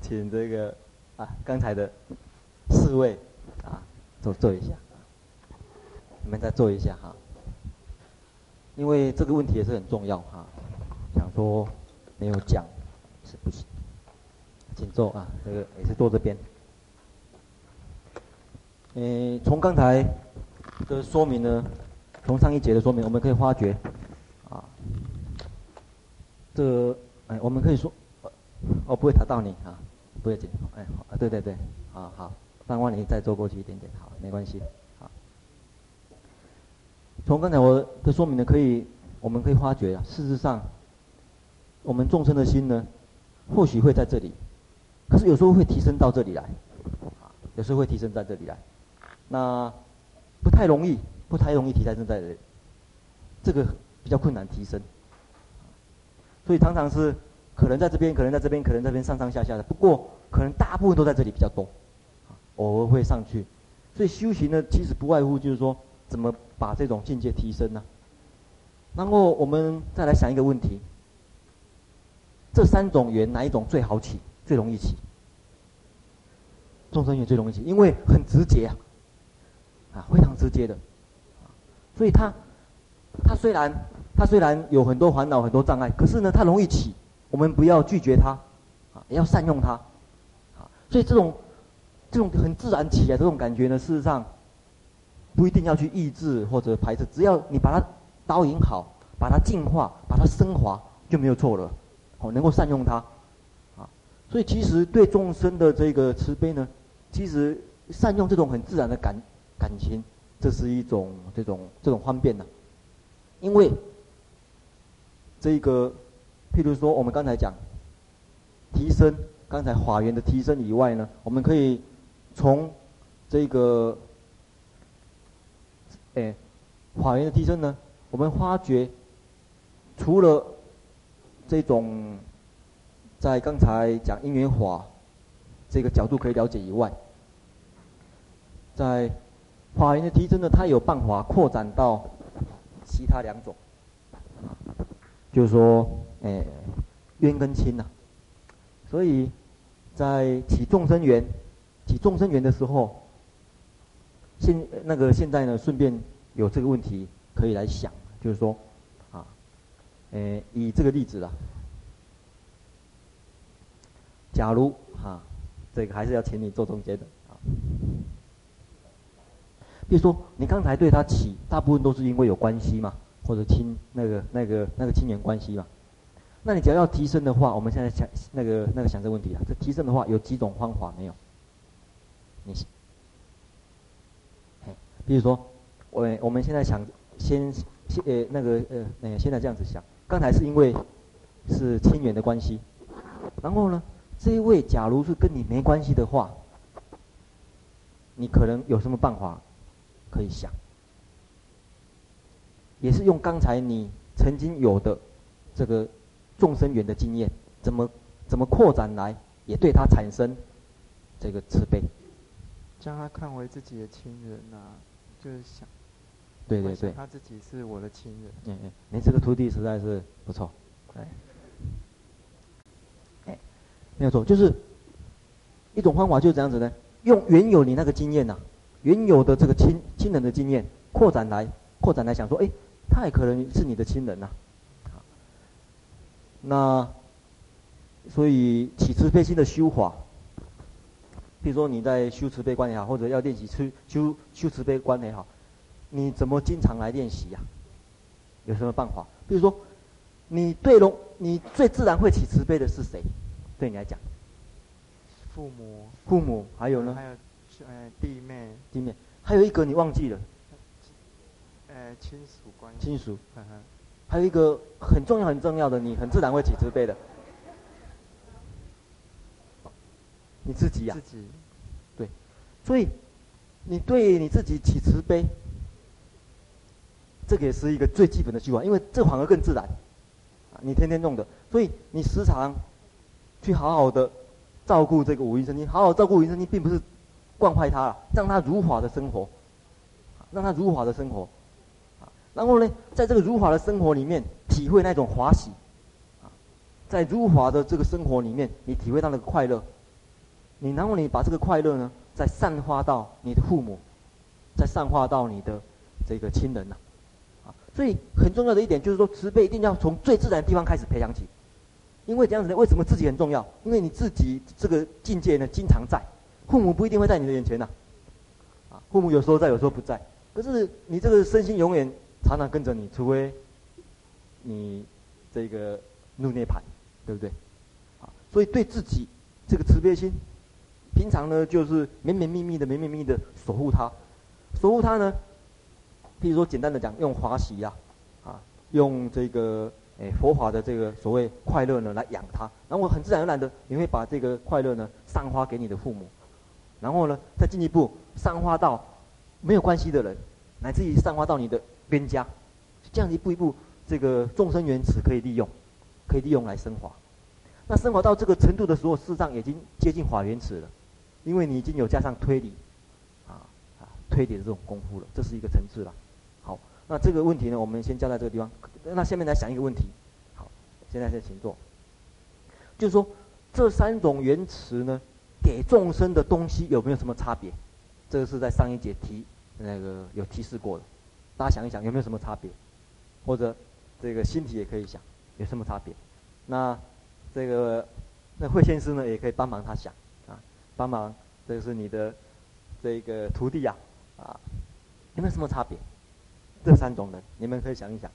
请这个啊刚才的四位啊坐坐一下，你们再坐一下哈，因为这个问题也是很重要哈，想说没有讲是不行，请坐啊，这个也是坐这边。嗯，从刚才的说明呢。从上一节的说明，我们可以发觉，啊，这，哎，我们可以说，我不会打到你啊，不会紧，哎，啊，对对对，啊好，三万你再坐过去一点点，好，没关系，好。从刚才我的说明呢，可以，我们可以发觉啊，事实上，我们众生的心呢，或许会在这里，可是有时候会提升到这里来，啊，有时候会提升在这里来，那不太容易。不太容易提升在这里，这个比较困难提升，所以常常是可能在这边，可能在这边，可能在这边上上下下的。不过可能大部分都在这里比较多，偶尔会上去。所以修行呢，其实不外乎就是说，怎么把这种境界提升呢？然后我们再来想一个问题：这三种缘哪一种最好起，最容易起？众生缘最容易起，因为很直接啊，啊，非常直接的。所以他，他虽然他虽然有很多烦恼、很多障碍，可是呢，他容易起。我们不要拒绝他，啊，也要善用他，啊。所以这种这种很自然起来这种感觉呢，事实上不一定要去抑制或者排斥，只要你把它导引好，把它净化，把它升华，就没有错了。哦，能够善用它，啊。所以其实对众生的这个慈悲呢，其实善用这种很自然的感感情。这是一种这种这种方便呢，因为这个，譬如说我们刚才讲提升，刚才法缘的提升以外呢，我们可以从这个，哎，法缘的提升呢，我们发觉除了这种在刚才讲因缘法这个角度可以了解以外，在法缘的提升呢，它有办法扩展到其他两种，就是说，哎，冤跟亲呐。所以，在起众生缘、起众生缘的时候，现那个现在呢，顺便有这个问题可以来想，就是说，哎，以这个例子啦，假如哈、这个还是要请你做中间的啊。比如说，你刚才对他起，大部分都是因为有关系嘛，或者亲那个、那个、那个亲缘关系嘛。那你只要要提升的话，我们现在想那个、那个想这个问题啊，这提升的话有几种方法没有？你，比如说，我我们现在想先先呃那个呃呃现在这样子想，刚才是因为是亲缘的关系，然后呢，这一位假如是跟你没关系的话，你可能有什么办法？可以想，也是用刚才你曾经有的这个众生缘的经验，怎么怎么扩展来也对他产生这个慈悲，将他看为自己的亲人啊，就是想，对对对，他自己是我的亲人。嗯嗯，你这个徒弟实在是不错，哎，哎，没有错，就是一种方法就是这样子呢，用原有你那个经验呐、啊，原有的这个亲亲人的经验扩展来扩展来想说，哎，他也可能是你的亲人呐、啊，那。所以起慈悲心的修法，比如说你在修慈悲观也好，或者要练习修修修慈悲观也好，你怎么经常来练习呀？有什么办法？比如说，你对龙，你最自然会起慈悲的是谁？对你来讲，父母。父母还有呢？还有，呃，弟妹。弟妹，还有一个你忘记了。呃，亲属关系。亲属。呵呵。还有一个很重要很重要的，你很自然会起慈悲的。你自己呀、啊，自己，对，所以你对你自己起慈悲，这个也是一个最基本的习惯，因为这反而更自然，你天天弄的，所以你时常去好好的照顾这个五阴身经，好好照顾五阴身经，并不是惯坏他，让他如法的生活，让他如法的生活，然后呢，在这个如法的生活里面，体会那种欢喜，在如法的这个生活里面，你体会到那个快乐。你然后你把这个快乐呢，再散发到你的父母，再散发到你的这个亲人呐，所以很重要的一点就是说，慈悲一定要从最自然的地方开始培养起，因为这样子呢，为什么自己很重要？因为你自己这个境界呢，经常在，父母不一定会在你的眼前呐，啊，父母有时候在，有时候不在，可是你这个身心永远常常跟着你，除非你这个入涅槃，对不对？啊，所以对自己这个慈悲心。平常呢，就是绵绵密密的、绵绵密密的守护他，守护他呢，譬如说简单的讲，用华喜呀，啊，用这个诶佛法的这个所谓快乐呢来养他，然后很自然而然的，你会把这个快乐呢散发给你的父母，然后呢再进一步散发到没有关系的人，乃至于散发到你的边家，这样一步一步，这个众生缘起可以利用，可以利用来升华。那升华到这个程度的时候，事实上已经接近法缘起了。因为你已经有加上推理，啊啊推理的这种功夫了，这是一个层次了。那这个问题呢，我们先交在这个地方。那下面来想一个问题。好，现在先请坐。就是说，这三种原词呢，给众生的东西有没有什么差别？这个是在上一节提那个有提示过的。大家想一想，有没有什么差别？或者这个心体也可以想，有什么差别？那这个那慧先生呢，也可以帮忙他想啊。帮忙，这个是你的这个徒弟呀，啊，有没有什么差别？这三种人，你们可以想一想，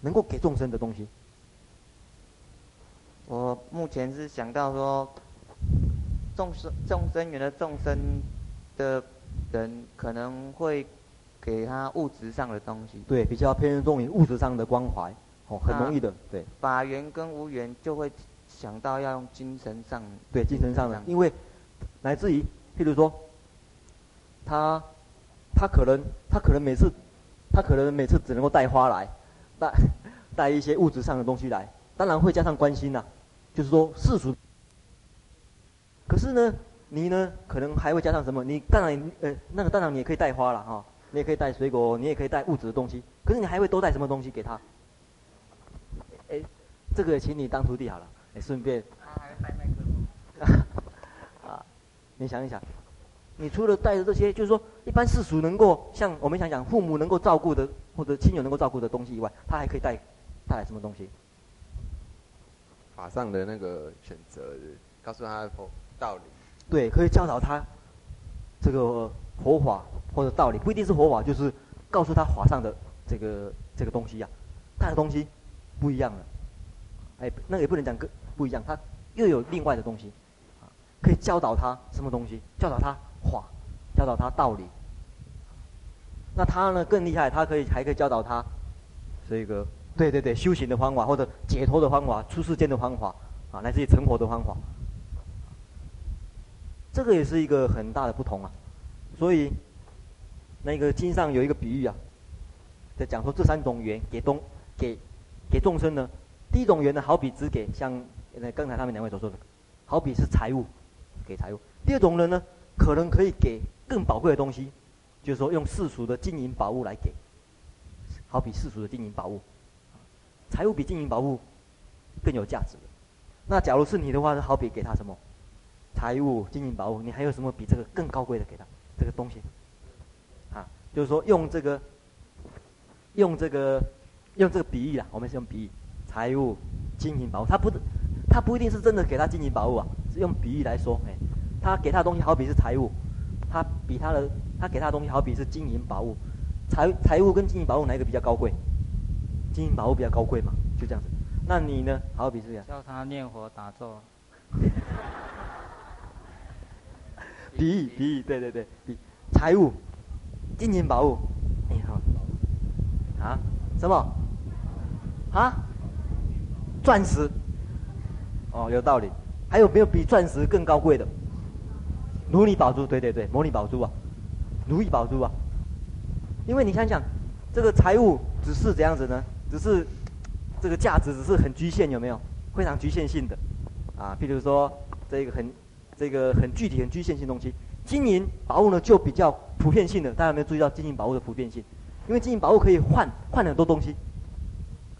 能够给众生的东西。我目前是想到说，众生众生缘的众生的人可能会给他物质上的东西。对，比较偏重于物质上的关怀，哦，很容易的，对。法缘跟无缘就会想到要用精神上。对，精神上的，因为。乃至于，譬如说，他，他可能，他可能每次，他可能每次只能够带花来，带，带一些物质上的东西来，当然会加上关心呐、啊，就是说世俗。可是呢，你呢，可能还会加上什么？你当然，呃，那个当然你也可以带花了哈，你也可以带水果，你也可以带物质的东西。可是你还会多带什么东西给他？哎，这个请你当徒弟好了，哎，顺便。他还会带麦克风。你想一想，你除了带着这些，就是说一般世俗能够像我们想想父母能够照顾的或者亲友能够照顾的东西以外，他还可以带带来什么东西？法上的那个选择，告诉他佛道理。对，可以教导他这个佛法或者道理，不一定是佛法，就是告诉他法上的这个这个东西呀、啊，他的东西不一样了。哎，那也不能讲个不一样，他又有另外的东西。可以教导他什么东西？教导他话，教导他道理。那他呢更厉害，他可以还可以教导他这个对对对修行的方法，或者解脱的方法，出世间的方法啊，来自于成佛的方法。这个也是一个很大的不同啊。所以那个经上有一个比喻啊，在讲说这三种缘给东给给众生呢，第一种缘呢，好比只给像刚才他们两位所说的。好比是财物，给财物。第二种人呢，可能可以给更宝贵的东西，就是说用世俗的金银宝物来给，好比世俗的金银宝物，财物比金银宝物更有价值。那假如是你的话，是好比给他什么？财物、金银宝物，你还有什么比这个更高贵的给他这个东西？啊，就是说用这个，用这个，用这个比喻啊，我们是用比喻，财物、金银宝物，他不，他不一定是真的给他金银宝物啊，是用比喻来说，哎，他给他的东西好比是财物，他比他的，他给他的东西好比是金银宝物，财财物跟金银宝物哪一个比较高贵？金银宝物比较高贵嘛，就这样子。那你呢？好比是这样。叫他念佛打坐。比喻，比喻，对对对，比财物、金银宝物，你、哎、好，啊，什么？啊？钻石？哦，有道理。还有没有比钻石更高贵的？如意宝珠，对对对，模拟宝珠啊，如意宝珠啊。因为你想想，这个财物只是怎样子呢？只是这个价值只是很局限，有没有？非常局限性的，啊，譬如说这个很。这个很具体、很局限性的东西，金银宝物呢就比较普遍性的。大家有没有注意到金银宝物的普遍性？因为金银宝物可以换换很多东西，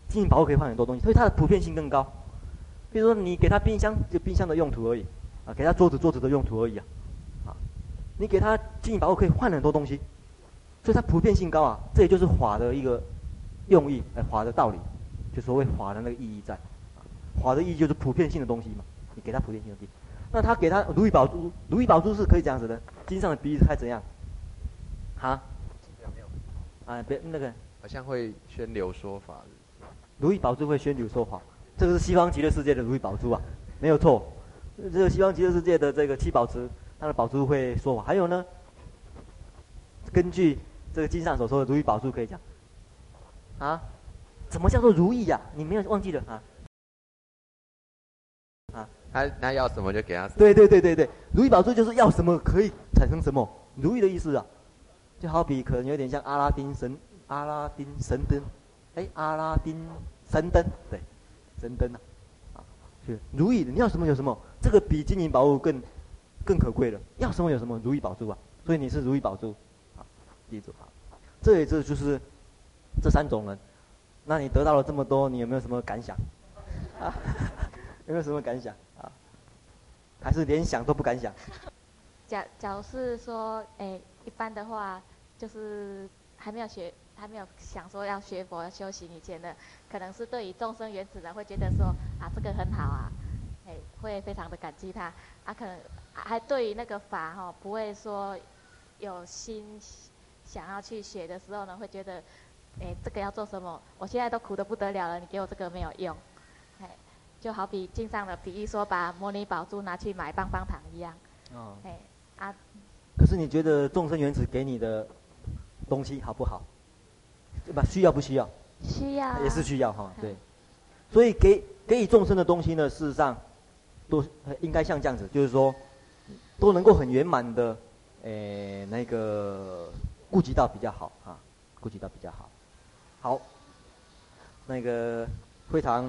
金银宝物可以换很多东西，所以它的普遍性更高。比如说你给他冰箱，就冰箱的用途而已啊；给他桌子，桌子的用途而已。啊，你给他金银宝物可以换很多东西，所以它普遍性高啊。这也就是法的一个用意，哎，法的道理，就所谓法的那个意义在。法的意义就是普遍性的东西嘛，你给他普遍性的东西。那他给他如意宝珠，如意宝珠是可以这样子的。金上的比喻是看怎样？哈？啊，别那个。好像会宣流说法。如意宝珠会宣流说法，这个是西方极乐世界的如意宝珠啊，没有错。这个西方极乐世界的这个七宝池，它的宝珠会说法。还有呢，根据这个经上所说的如意宝珠可以讲。啊？怎么叫做如意呀、啊？你没有忘记了啊？啊他他要什么就给他什么。对对对对对，如意宝珠就是要什么可以产生什么，如意的意思啊，就好比可能有点像阿拉丁神阿拉丁神灯，哎，阿拉丁神灯，对，神灯啊，啊，是如意，你要什么有什么，这个比金银宝物更更可贵了，要什么有什么，如意宝珠啊，所以你是如意宝珠，啊，记住啊，这也这就是这三种人，那你得到了这么多，你有没有什么感想？啊，有没有什么感想？啊还是连想都不敢想。假假如是说，诶，一般的话，就是还没有学，还没有想说要学佛要修行以前的，可能是对于众生原始人，会觉得说，啊，这个很好啊，诶，会非常的感激他。啊，可能还对于那个法哈、哦，不会说有心想要去学的时候呢，会觉得，哎，这个要做什么？我现在都苦得不得了了，你给我这个没有用。哎就好比经上的比喻说，把摩尼宝珠拿去买棒棒糖一样。哦。哎，啊。可是你觉得众生缘子给你的东西好不好？对吧？需要不需要？需要、啊。也是需要哈，对。所以给给予众生的东西呢，事实上都应该像这样子，就是说都能够很圆满的，诶、那个顾及到比较好啊，顾及到比较好。好，那个非常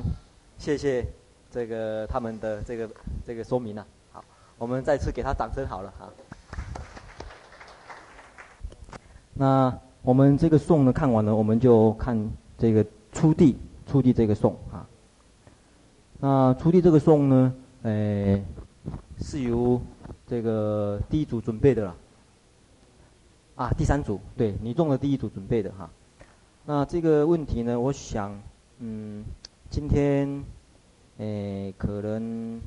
谢谢。这个他们的这个这个说明了、啊，好，我们再次给他掌声好了哈。那我们这个颂呢看完了，我们就看这个初地初地这个颂啊。那初地这个颂呢，诶，是由这个第一组准备的了。啊，第三组，对你中的第一组准备的哈。那这个问题呢，我想，嗯，今天。诶，可能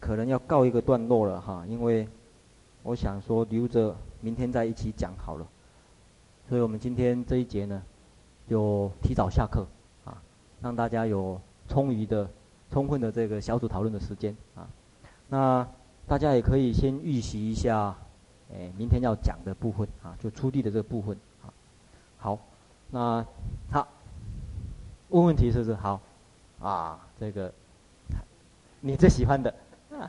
可能要告一个段落了哈，因为我想说留着明天再一起讲好了，所以我们今天这一节呢，就提早下课啊，让大家有充裕的、充分的这个小组讨论的时间啊。那大家也可以先预习一下，哎，明天要讲的部分啊，就出地的这个部分啊。好，那好，问问题是不是好？啊，这个你最喜欢的啊。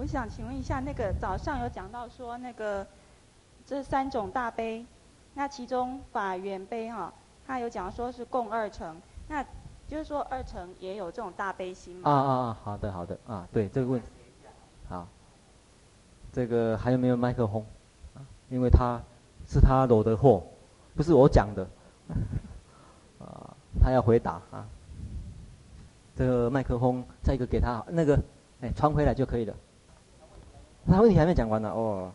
我想请问一下，那个早上有讲到说那个这三种大悲，那其中法缘悲哈，他有讲说是共二乘，那就是说二乘也有这种大悲心吗？啊啊啊！好的好的啊，对这个问题，好，这个还有没有麦克风？因为他是他惹的祸，不是我讲的，啊，他要回答啊。这个麦克风再一个给他，那个哎传回来就可以了。他问题还没讲完呢哦。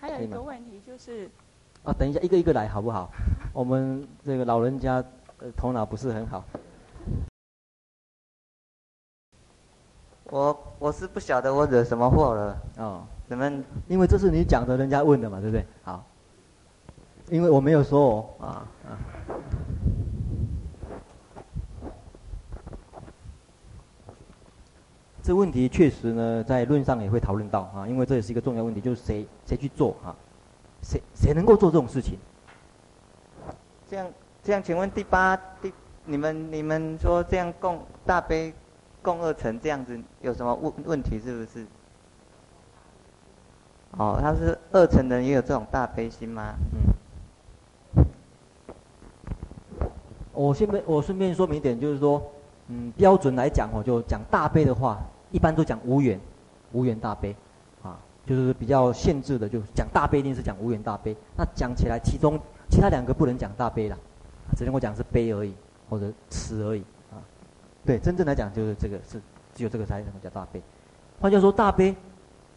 还有一个问题就是。啊，等一下，一个一个来好不好？我们这个老人家呃头脑不是很好。我我是不晓得我惹什么祸了。哦。你们因为这是你讲的，人家问的嘛，对不对？好。因为我没有说哦啊啊。这问题确实呢，在论上也会讨论到啊，因为这也是一个重要问题，就是谁谁去做啊，谁谁能够做这种事情？这样这样，请问第八第你们你们说这样共大悲共二乘这样子有什么问问题？是不是？哦，他是二乘人也有这种大悲心吗？嗯。我顺便我顺便说明一点，就是说，嗯，标准来讲哦，就讲大悲的话。一般都讲无缘，无缘大悲，啊，就是比较限制的，就讲大悲一定是讲无缘大悲。那讲起来，其中其他两个不能讲大悲了，只能够讲是悲而已，或者慈而已，啊，对，真正来讲就是这个是只有这个才能讲大悲。换句话说，大悲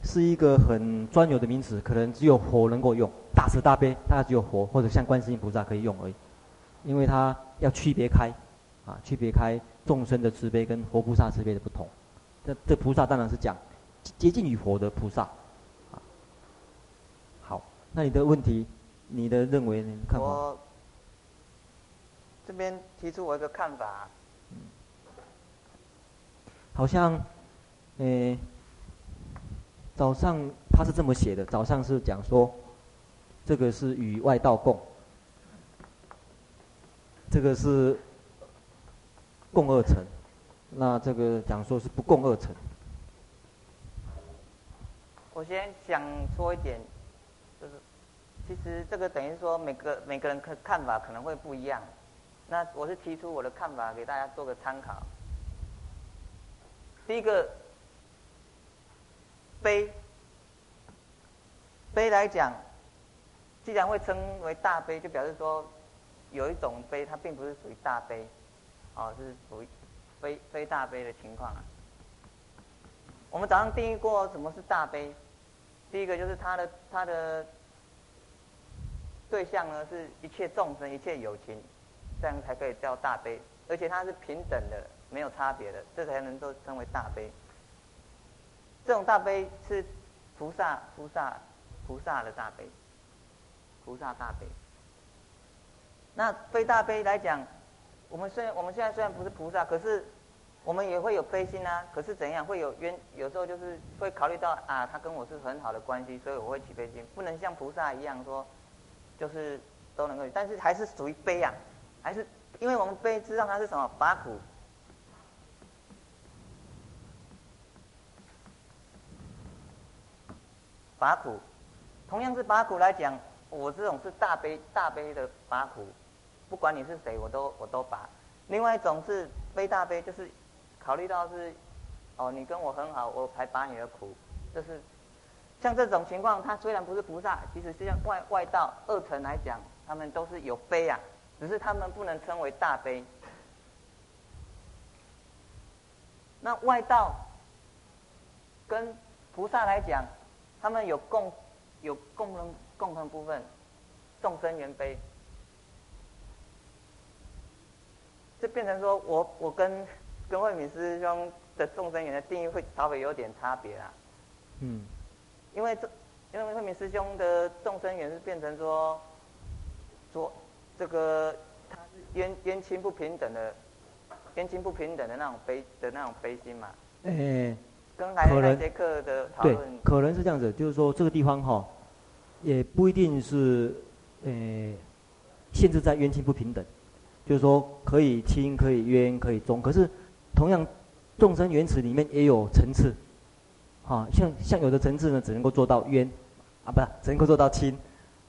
是一个很专有的名词，可能只有佛能够用，大慈大悲大概只有佛或者像观世音菩萨可以用而已，因为它要区别开，啊，区别开众生的慈悲跟佛菩萨慈悲的不同。这这菩萨当然是讲接近于佛的菩萨，啊，好，那你的问题，你的认为你？看法？我这边提出我一个看法，嗯，好像，诶，早上他是这么写的，早上是讲说，这个是与外道共，这个是共二乘。那这个讲说是不共二乘。我先想说一点，就是其实这个等于说每个每个人看看法可能会不一样。那我是提出我的看法给大家做个参考。第一个，悲，悲来讲，既然会称为大悲，就表示说有一种悲，它并不是属于大悲，哦，是属于。非非大悲的情况啊，我们早上定义过什么是大悲，第一个就是他的他的对象呢，是一切众生一切有情，这样才可以叫大悲，而且它是平等的，没有差别的，这才能够称为大悲。这种大悲是菩萨菩萨菩萨的大悲，菩萨大悲。那非大悲来讲。我们虽然我们现在虽然不是菩萨，可是我们也会有悲心啊。可是怎样会有冤？有时候就是会考虑到啊，他跟我是很好的关系，所以我会起悲心。不能像菩萨一样说，就是都能够，但是还是属于悲啊，还是因为我们悲知道它是什么拔苦，拔苦，同样是拔苦来讲，我这种是大悲大悲的拔苦。不管你是谁，我都我都拔。另外一种是悲大悲，就是考虑到是，哦，你跟我很好，我才拔你的苦。就是像这种情况，他虽然不是菩萨，其实是像外外道二乘来讲，他们都是有悲啊，只是他们不能称为大悲。那外道跟菩萨来讲，他们有共有共同共同部分，众生缘悲。就变成说我我跟跟慧敏师兄的众生缘的定义会稍微有点差别啦。嗯。因为这因为慧敏师兄的众生缘是变成说，说这个他是冤冤亲不平等的，冤亲不平等的那种悲的那种悲心嘛。哎、欸。跟来那节课的讨论。对，可能是这样子，就是说这个地方哈，也不一定是呃限制在冤亲不平等。就是说可以亲可以冤可以忠，可是同样众生缘起里面也有层次，啊，像像有的层次呢，只能够做到冤，啊，不是只能够做到亲，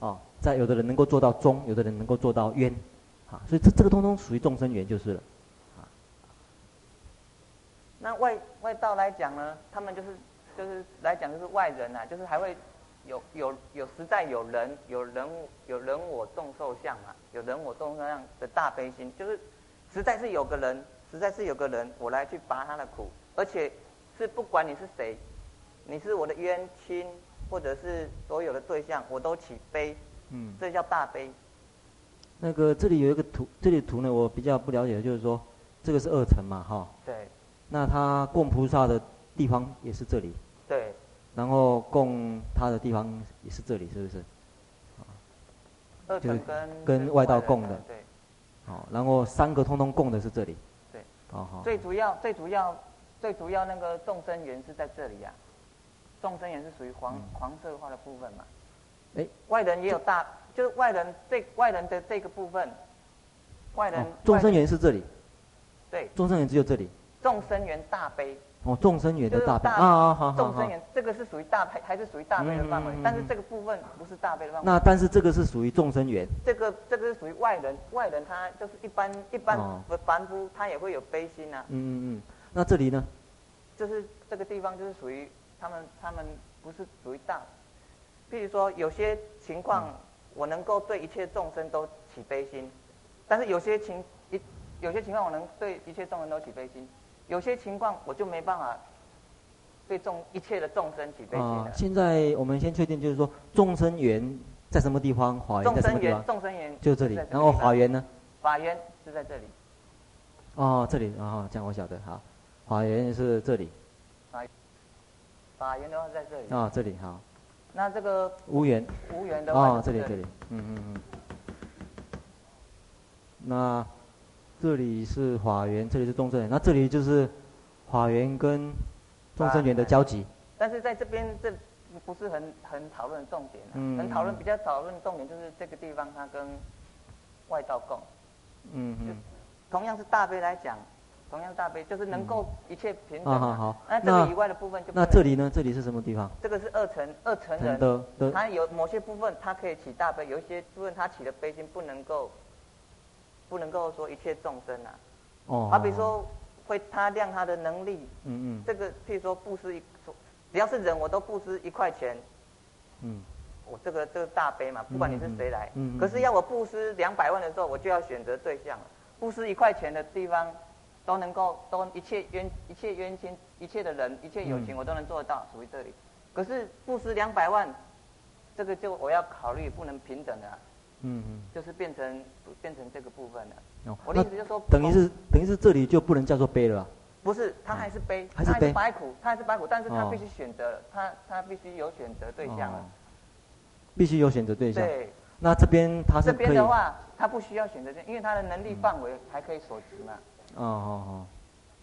啊，在有的人能够做到中，有的人能够做到冤，啊，所以这这个通通属于众生缘就是了，啊。那外外道来讲呢，他们就是就是来讲就是外人啊，就是还会有有有实在有人有人有人我众受相嘛，有人我众受相的大悲心，就是实在是有个人。实在是有个人，我来去拔他的苦，而且是不管你是谁，你是我的冤亲，或者是所有的对象，我都起悲，嗯，这叫大悲。那个这里有一个图，这里图呢，我比较不了解的就是说，这个是二层嘛，哈。对。那他供菩萨的地方也是这里。对。然后供他的地方也是这里，是不是？二乘跟跟外道供的。对。好，然后三个通通供的是这里。对哦、最主要、最主要、最主要那个众生缘是在这里呀、啊。众生缘是属于黄、嗯、黄色化的部分嘛？哎，外人也有大，就，就是外人这外人的这个部分，外人。众生缘是这里。对。众生缘只有这里。众生缘大悲。哦，众生缘的大悲啊啊好。众生缘这个是属于大悲，还是属于大悲的范围、嗯？但是这个部分不是大悲的范围。那但是这个是属于众生缘。这个这个是属于外人，外人他就是一般一般凡夫，他也会有悲心啊。嗯嗯嗯。那这里呢？就是这个地方就是属于他们，他们不是属于大。譬如说有些情况，我能够对一切众生都起悲心，但是有些情一有些情况，我能对一切众生都起悲心。有些情况我就没办法对众一切的众生起悲心了。现在我们先确定，就是说众生缘在什么地方？法缘在什么地方？众生缘就这里。然后法缘呢？法缘是在这里。哦，这里啊，这样我晓得。好，法缘是这里。法法缘的话在这里。啊，这里好。那这个无缘。无缘的话哦，这里这里。嗯嗯嗯。那。这里是法缘，这里是众生缘，那这里就是法缘跟众生缘的交集。但是在这边，这不是很很讨论的重点，啊嗯，很讨论比较讨论重点就是这个地方它跟外道共。嗯嗯。同样是大悲来讲，同样大悲就是能够一切平等，啊。好，嗯，好。那这个以外的部分就那。那这里呢？这里是什么地方？这个是二层二层人的，他有某些部分他可以起大悲，有一些部分他起的悲心不能够。不能够说一切众生啊，哦，好比说会他量他的能力，嗯嗯，这个譬如说布施一，只要是人我都布施一块钱，嗯，我这个这个大悲嘛，不管你是谁来，嗯，可是要我布施两百万的时候，我就要选择对象了，布施一块钱的地方，都能够都一切冤一切冤亲一切的人一切友情我都能做得到，属于这里，可是布施两百万，这个就我要考虑不能平等的啊。嗯嗯，就是变成变成这个部分了。哦，我的意思就是说，等于是等于是这里就不能叫做悲了。不是，他还是悲，还是悲，白苦，他还是白苦，但是他必须选择，他他必须有选择对象了。必须有选择对象。对。那这边他是这边的话，他不需要选择因为他的能力范围还可以所及嘛。哦哦哦。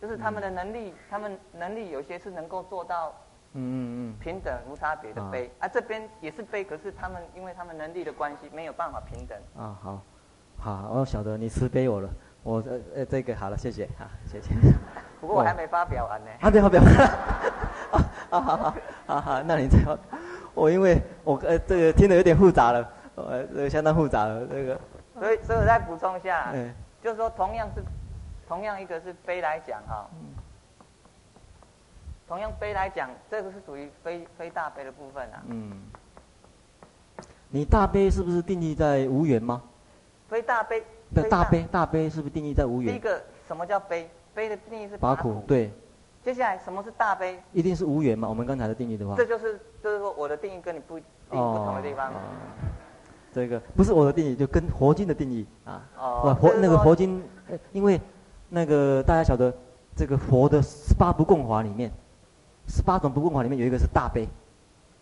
就是他们的能力，他们能力有些是能够做到。嗯嗯嗯，平等无差别的悲啊，啊，这边也是悲，可是他们因为他们能力的关系，没有办法平等。啊，好，好，我晓得你慈悲我了，我呃呃这个好了，谢谢，啊，谢谢。不过我还没发表完呢。还没发表完。啊好好好好，那你再发。我因为我呃这个听得有点复杂了，呃这个相当复杂了这个。所以所以我再补充一下，嗯，就是说同样是同样一个是悲来讲哈。嗯同样悲来讲，这个是属于非非大悲的部分啊。嗯。你大悲是不是定义在无缘吗？非大悲。对，大悲大悲是不是定义在无缘？第一个，什么叫悲？悲的定义是拔苦。对。接下来，什么是大悲？一定是无缘嘛？我们刚才的定义的话。这就是就是说我的定义跟你不定义不同的地方。哦。这个不是我的定义，就跟佛经的定义啊。哦。佛那个佛经，因为那个大家晓得，这个佛的十八不共法里面。十八种不共法里面有一个是大悲，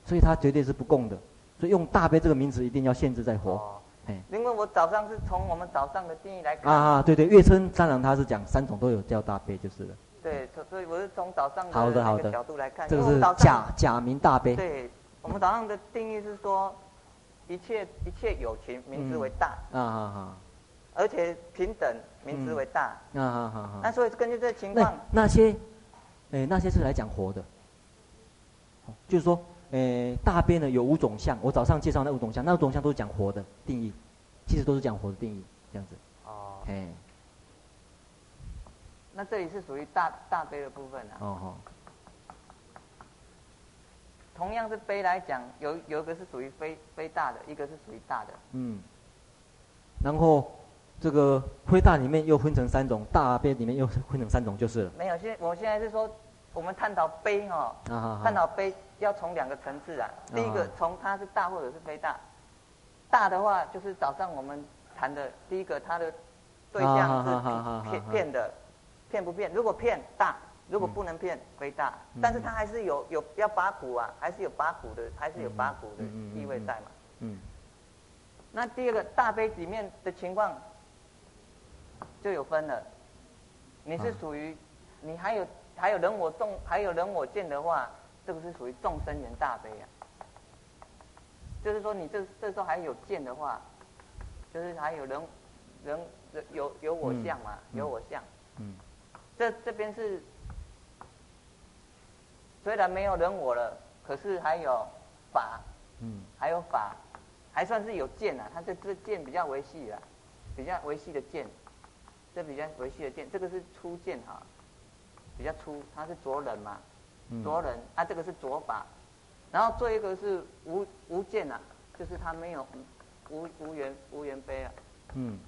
所以它绝对是不共的，所以用大悲这个名词一定要限制在佛。哦，哎，因为我早上是从我们早上的定义来看。啊，对对，月称当然他是讲三种都有叫大悲就是了。对，所以我是从早上好的好的角度来看。这个是假假名大悲。对，我们早上的定义是说，一切一切有情名字为大。啊啊啊！而且平等名字为大。啊啊啊！那所以根据这个情况，那些。哎，那些是来讲活的。就是说，诶，大悲呢有五种相，我早上介绍那五种相，那五种相都是讲活的定义，其实都是讲活的定义，这样子。哦。哎。那这里是属于大大悲的部分啊。哦哦。同样是悲来讲，有有一个是属于非非大的，一个是属于大的。嗯。然后，这个非大里面又分成三种，大悲里面又分成三种，就是了。没有，现我现在是说，我们探讨悲哦，啊、探讨悲要从两个层次啊。第一个从它是大或者是非大，大的话就是早上我们谈的第一个，它的对象是骗骗的，骗不骗？如果骗大。如果不能骗，非大，嗯、但是它还是有有要拔股啊，还是有拔股的，还是有拔股的意味在嘛。嗯。那第二个大悲里面的情况就有分了，你是属于，啊、你还有还有人我众还有人我见的话，这个是属于众生缘大悲啊。就是说你这这时候还有见的话，就是还有人人有有我相嘛，嗯、有我相。嗯。这这边是。虽然没有人我了，可是还有法，嗯，还有法，还算是有见啊。他这这见比较维系啊，比较维系的见，这比较维系的见，这个是初见哈，比较粗，它是着人嘛，着人，啊，这个是着法，然后做一个是无无见啊，就是他没有无无缘无缘悲啊，嗯，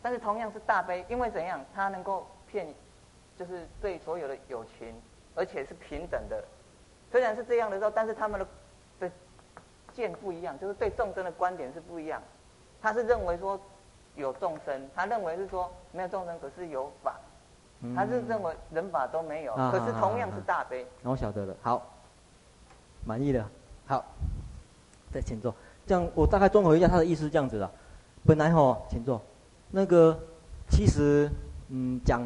但是同样是大悲，因为怎样，他能够骗，就是对所有的友情。而且是平等的，虽然是这样的时候，但是他们的的见不一样，就是对众生的观点是不一样。他是认为说有众生，他认为是说没有众生，可是有法。他是认为人法都没有，可是同样是大悲。那我晓得了，好，满意了，好，再请坐。这样我大概综合一下他的意思是这样子的。本来吼，请坐。那个其实嗯讲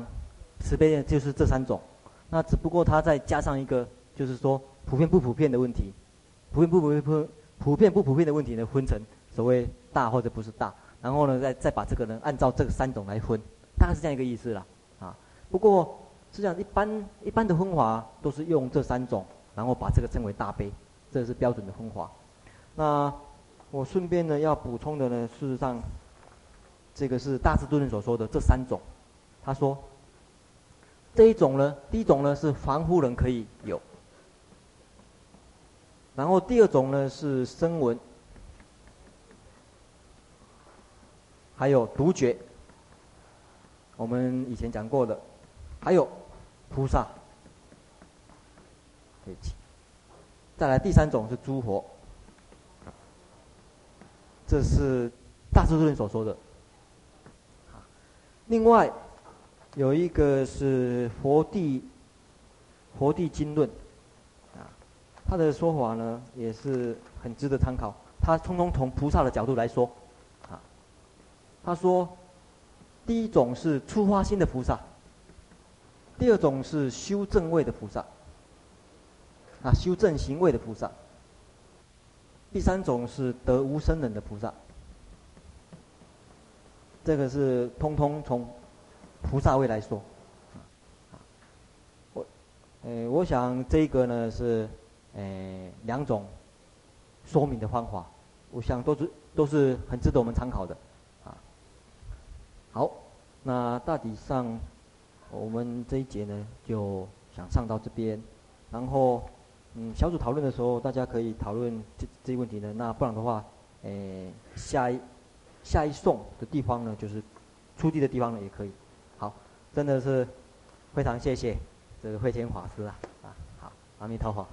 慈悲的就是这三种。那只不过他再加上一个，就是说普遍不普遍的问题，普遍不普遍不普遍不普遍的问题呢，分成所谓大或者不是大，然后呢再再把这个人按照这个三种来分，大概是这样一个意思啦，啊，不过实际上一般一般的分法都是用这三种，然后把这个称为大悲，这是标准的分法。那我顺便呢要补充的呢，事实上，这个是大智度论所说的这三种，他说。这一种呢，第一种呢是凡夫人可以有，然后第二种呢是声闻，还有独觉，我们以前讲过的，还有菩萨，对，再来第三种是诸佛，这是大智度论所说的，另外。有一个是佛地，佛地经论，啊，他的说法呢也是很值得参考。他通通从菩萨的角度来说，啊，他说，第一种是初发心的菩萨，第二种是修正位的菩萨，啊，修正行位的菩萨，第三种是得无生忍的菩萨。这个是通通从。菩萨位来说，我，呃，我想这个呢是，呃，两种说明的方法，我想都是都是很值得我们参考的，啊，好，那大体上我们这一节呢就想上到这边，然后，嗯，小组讨论的时候大家可以讨论这这些问题呢，那不然的话，呃，下一下一送的地方呢就是出地的地方呢也可以。好真的是非常谢谢这个慧天法师啊啊，好，阿弥陀佛。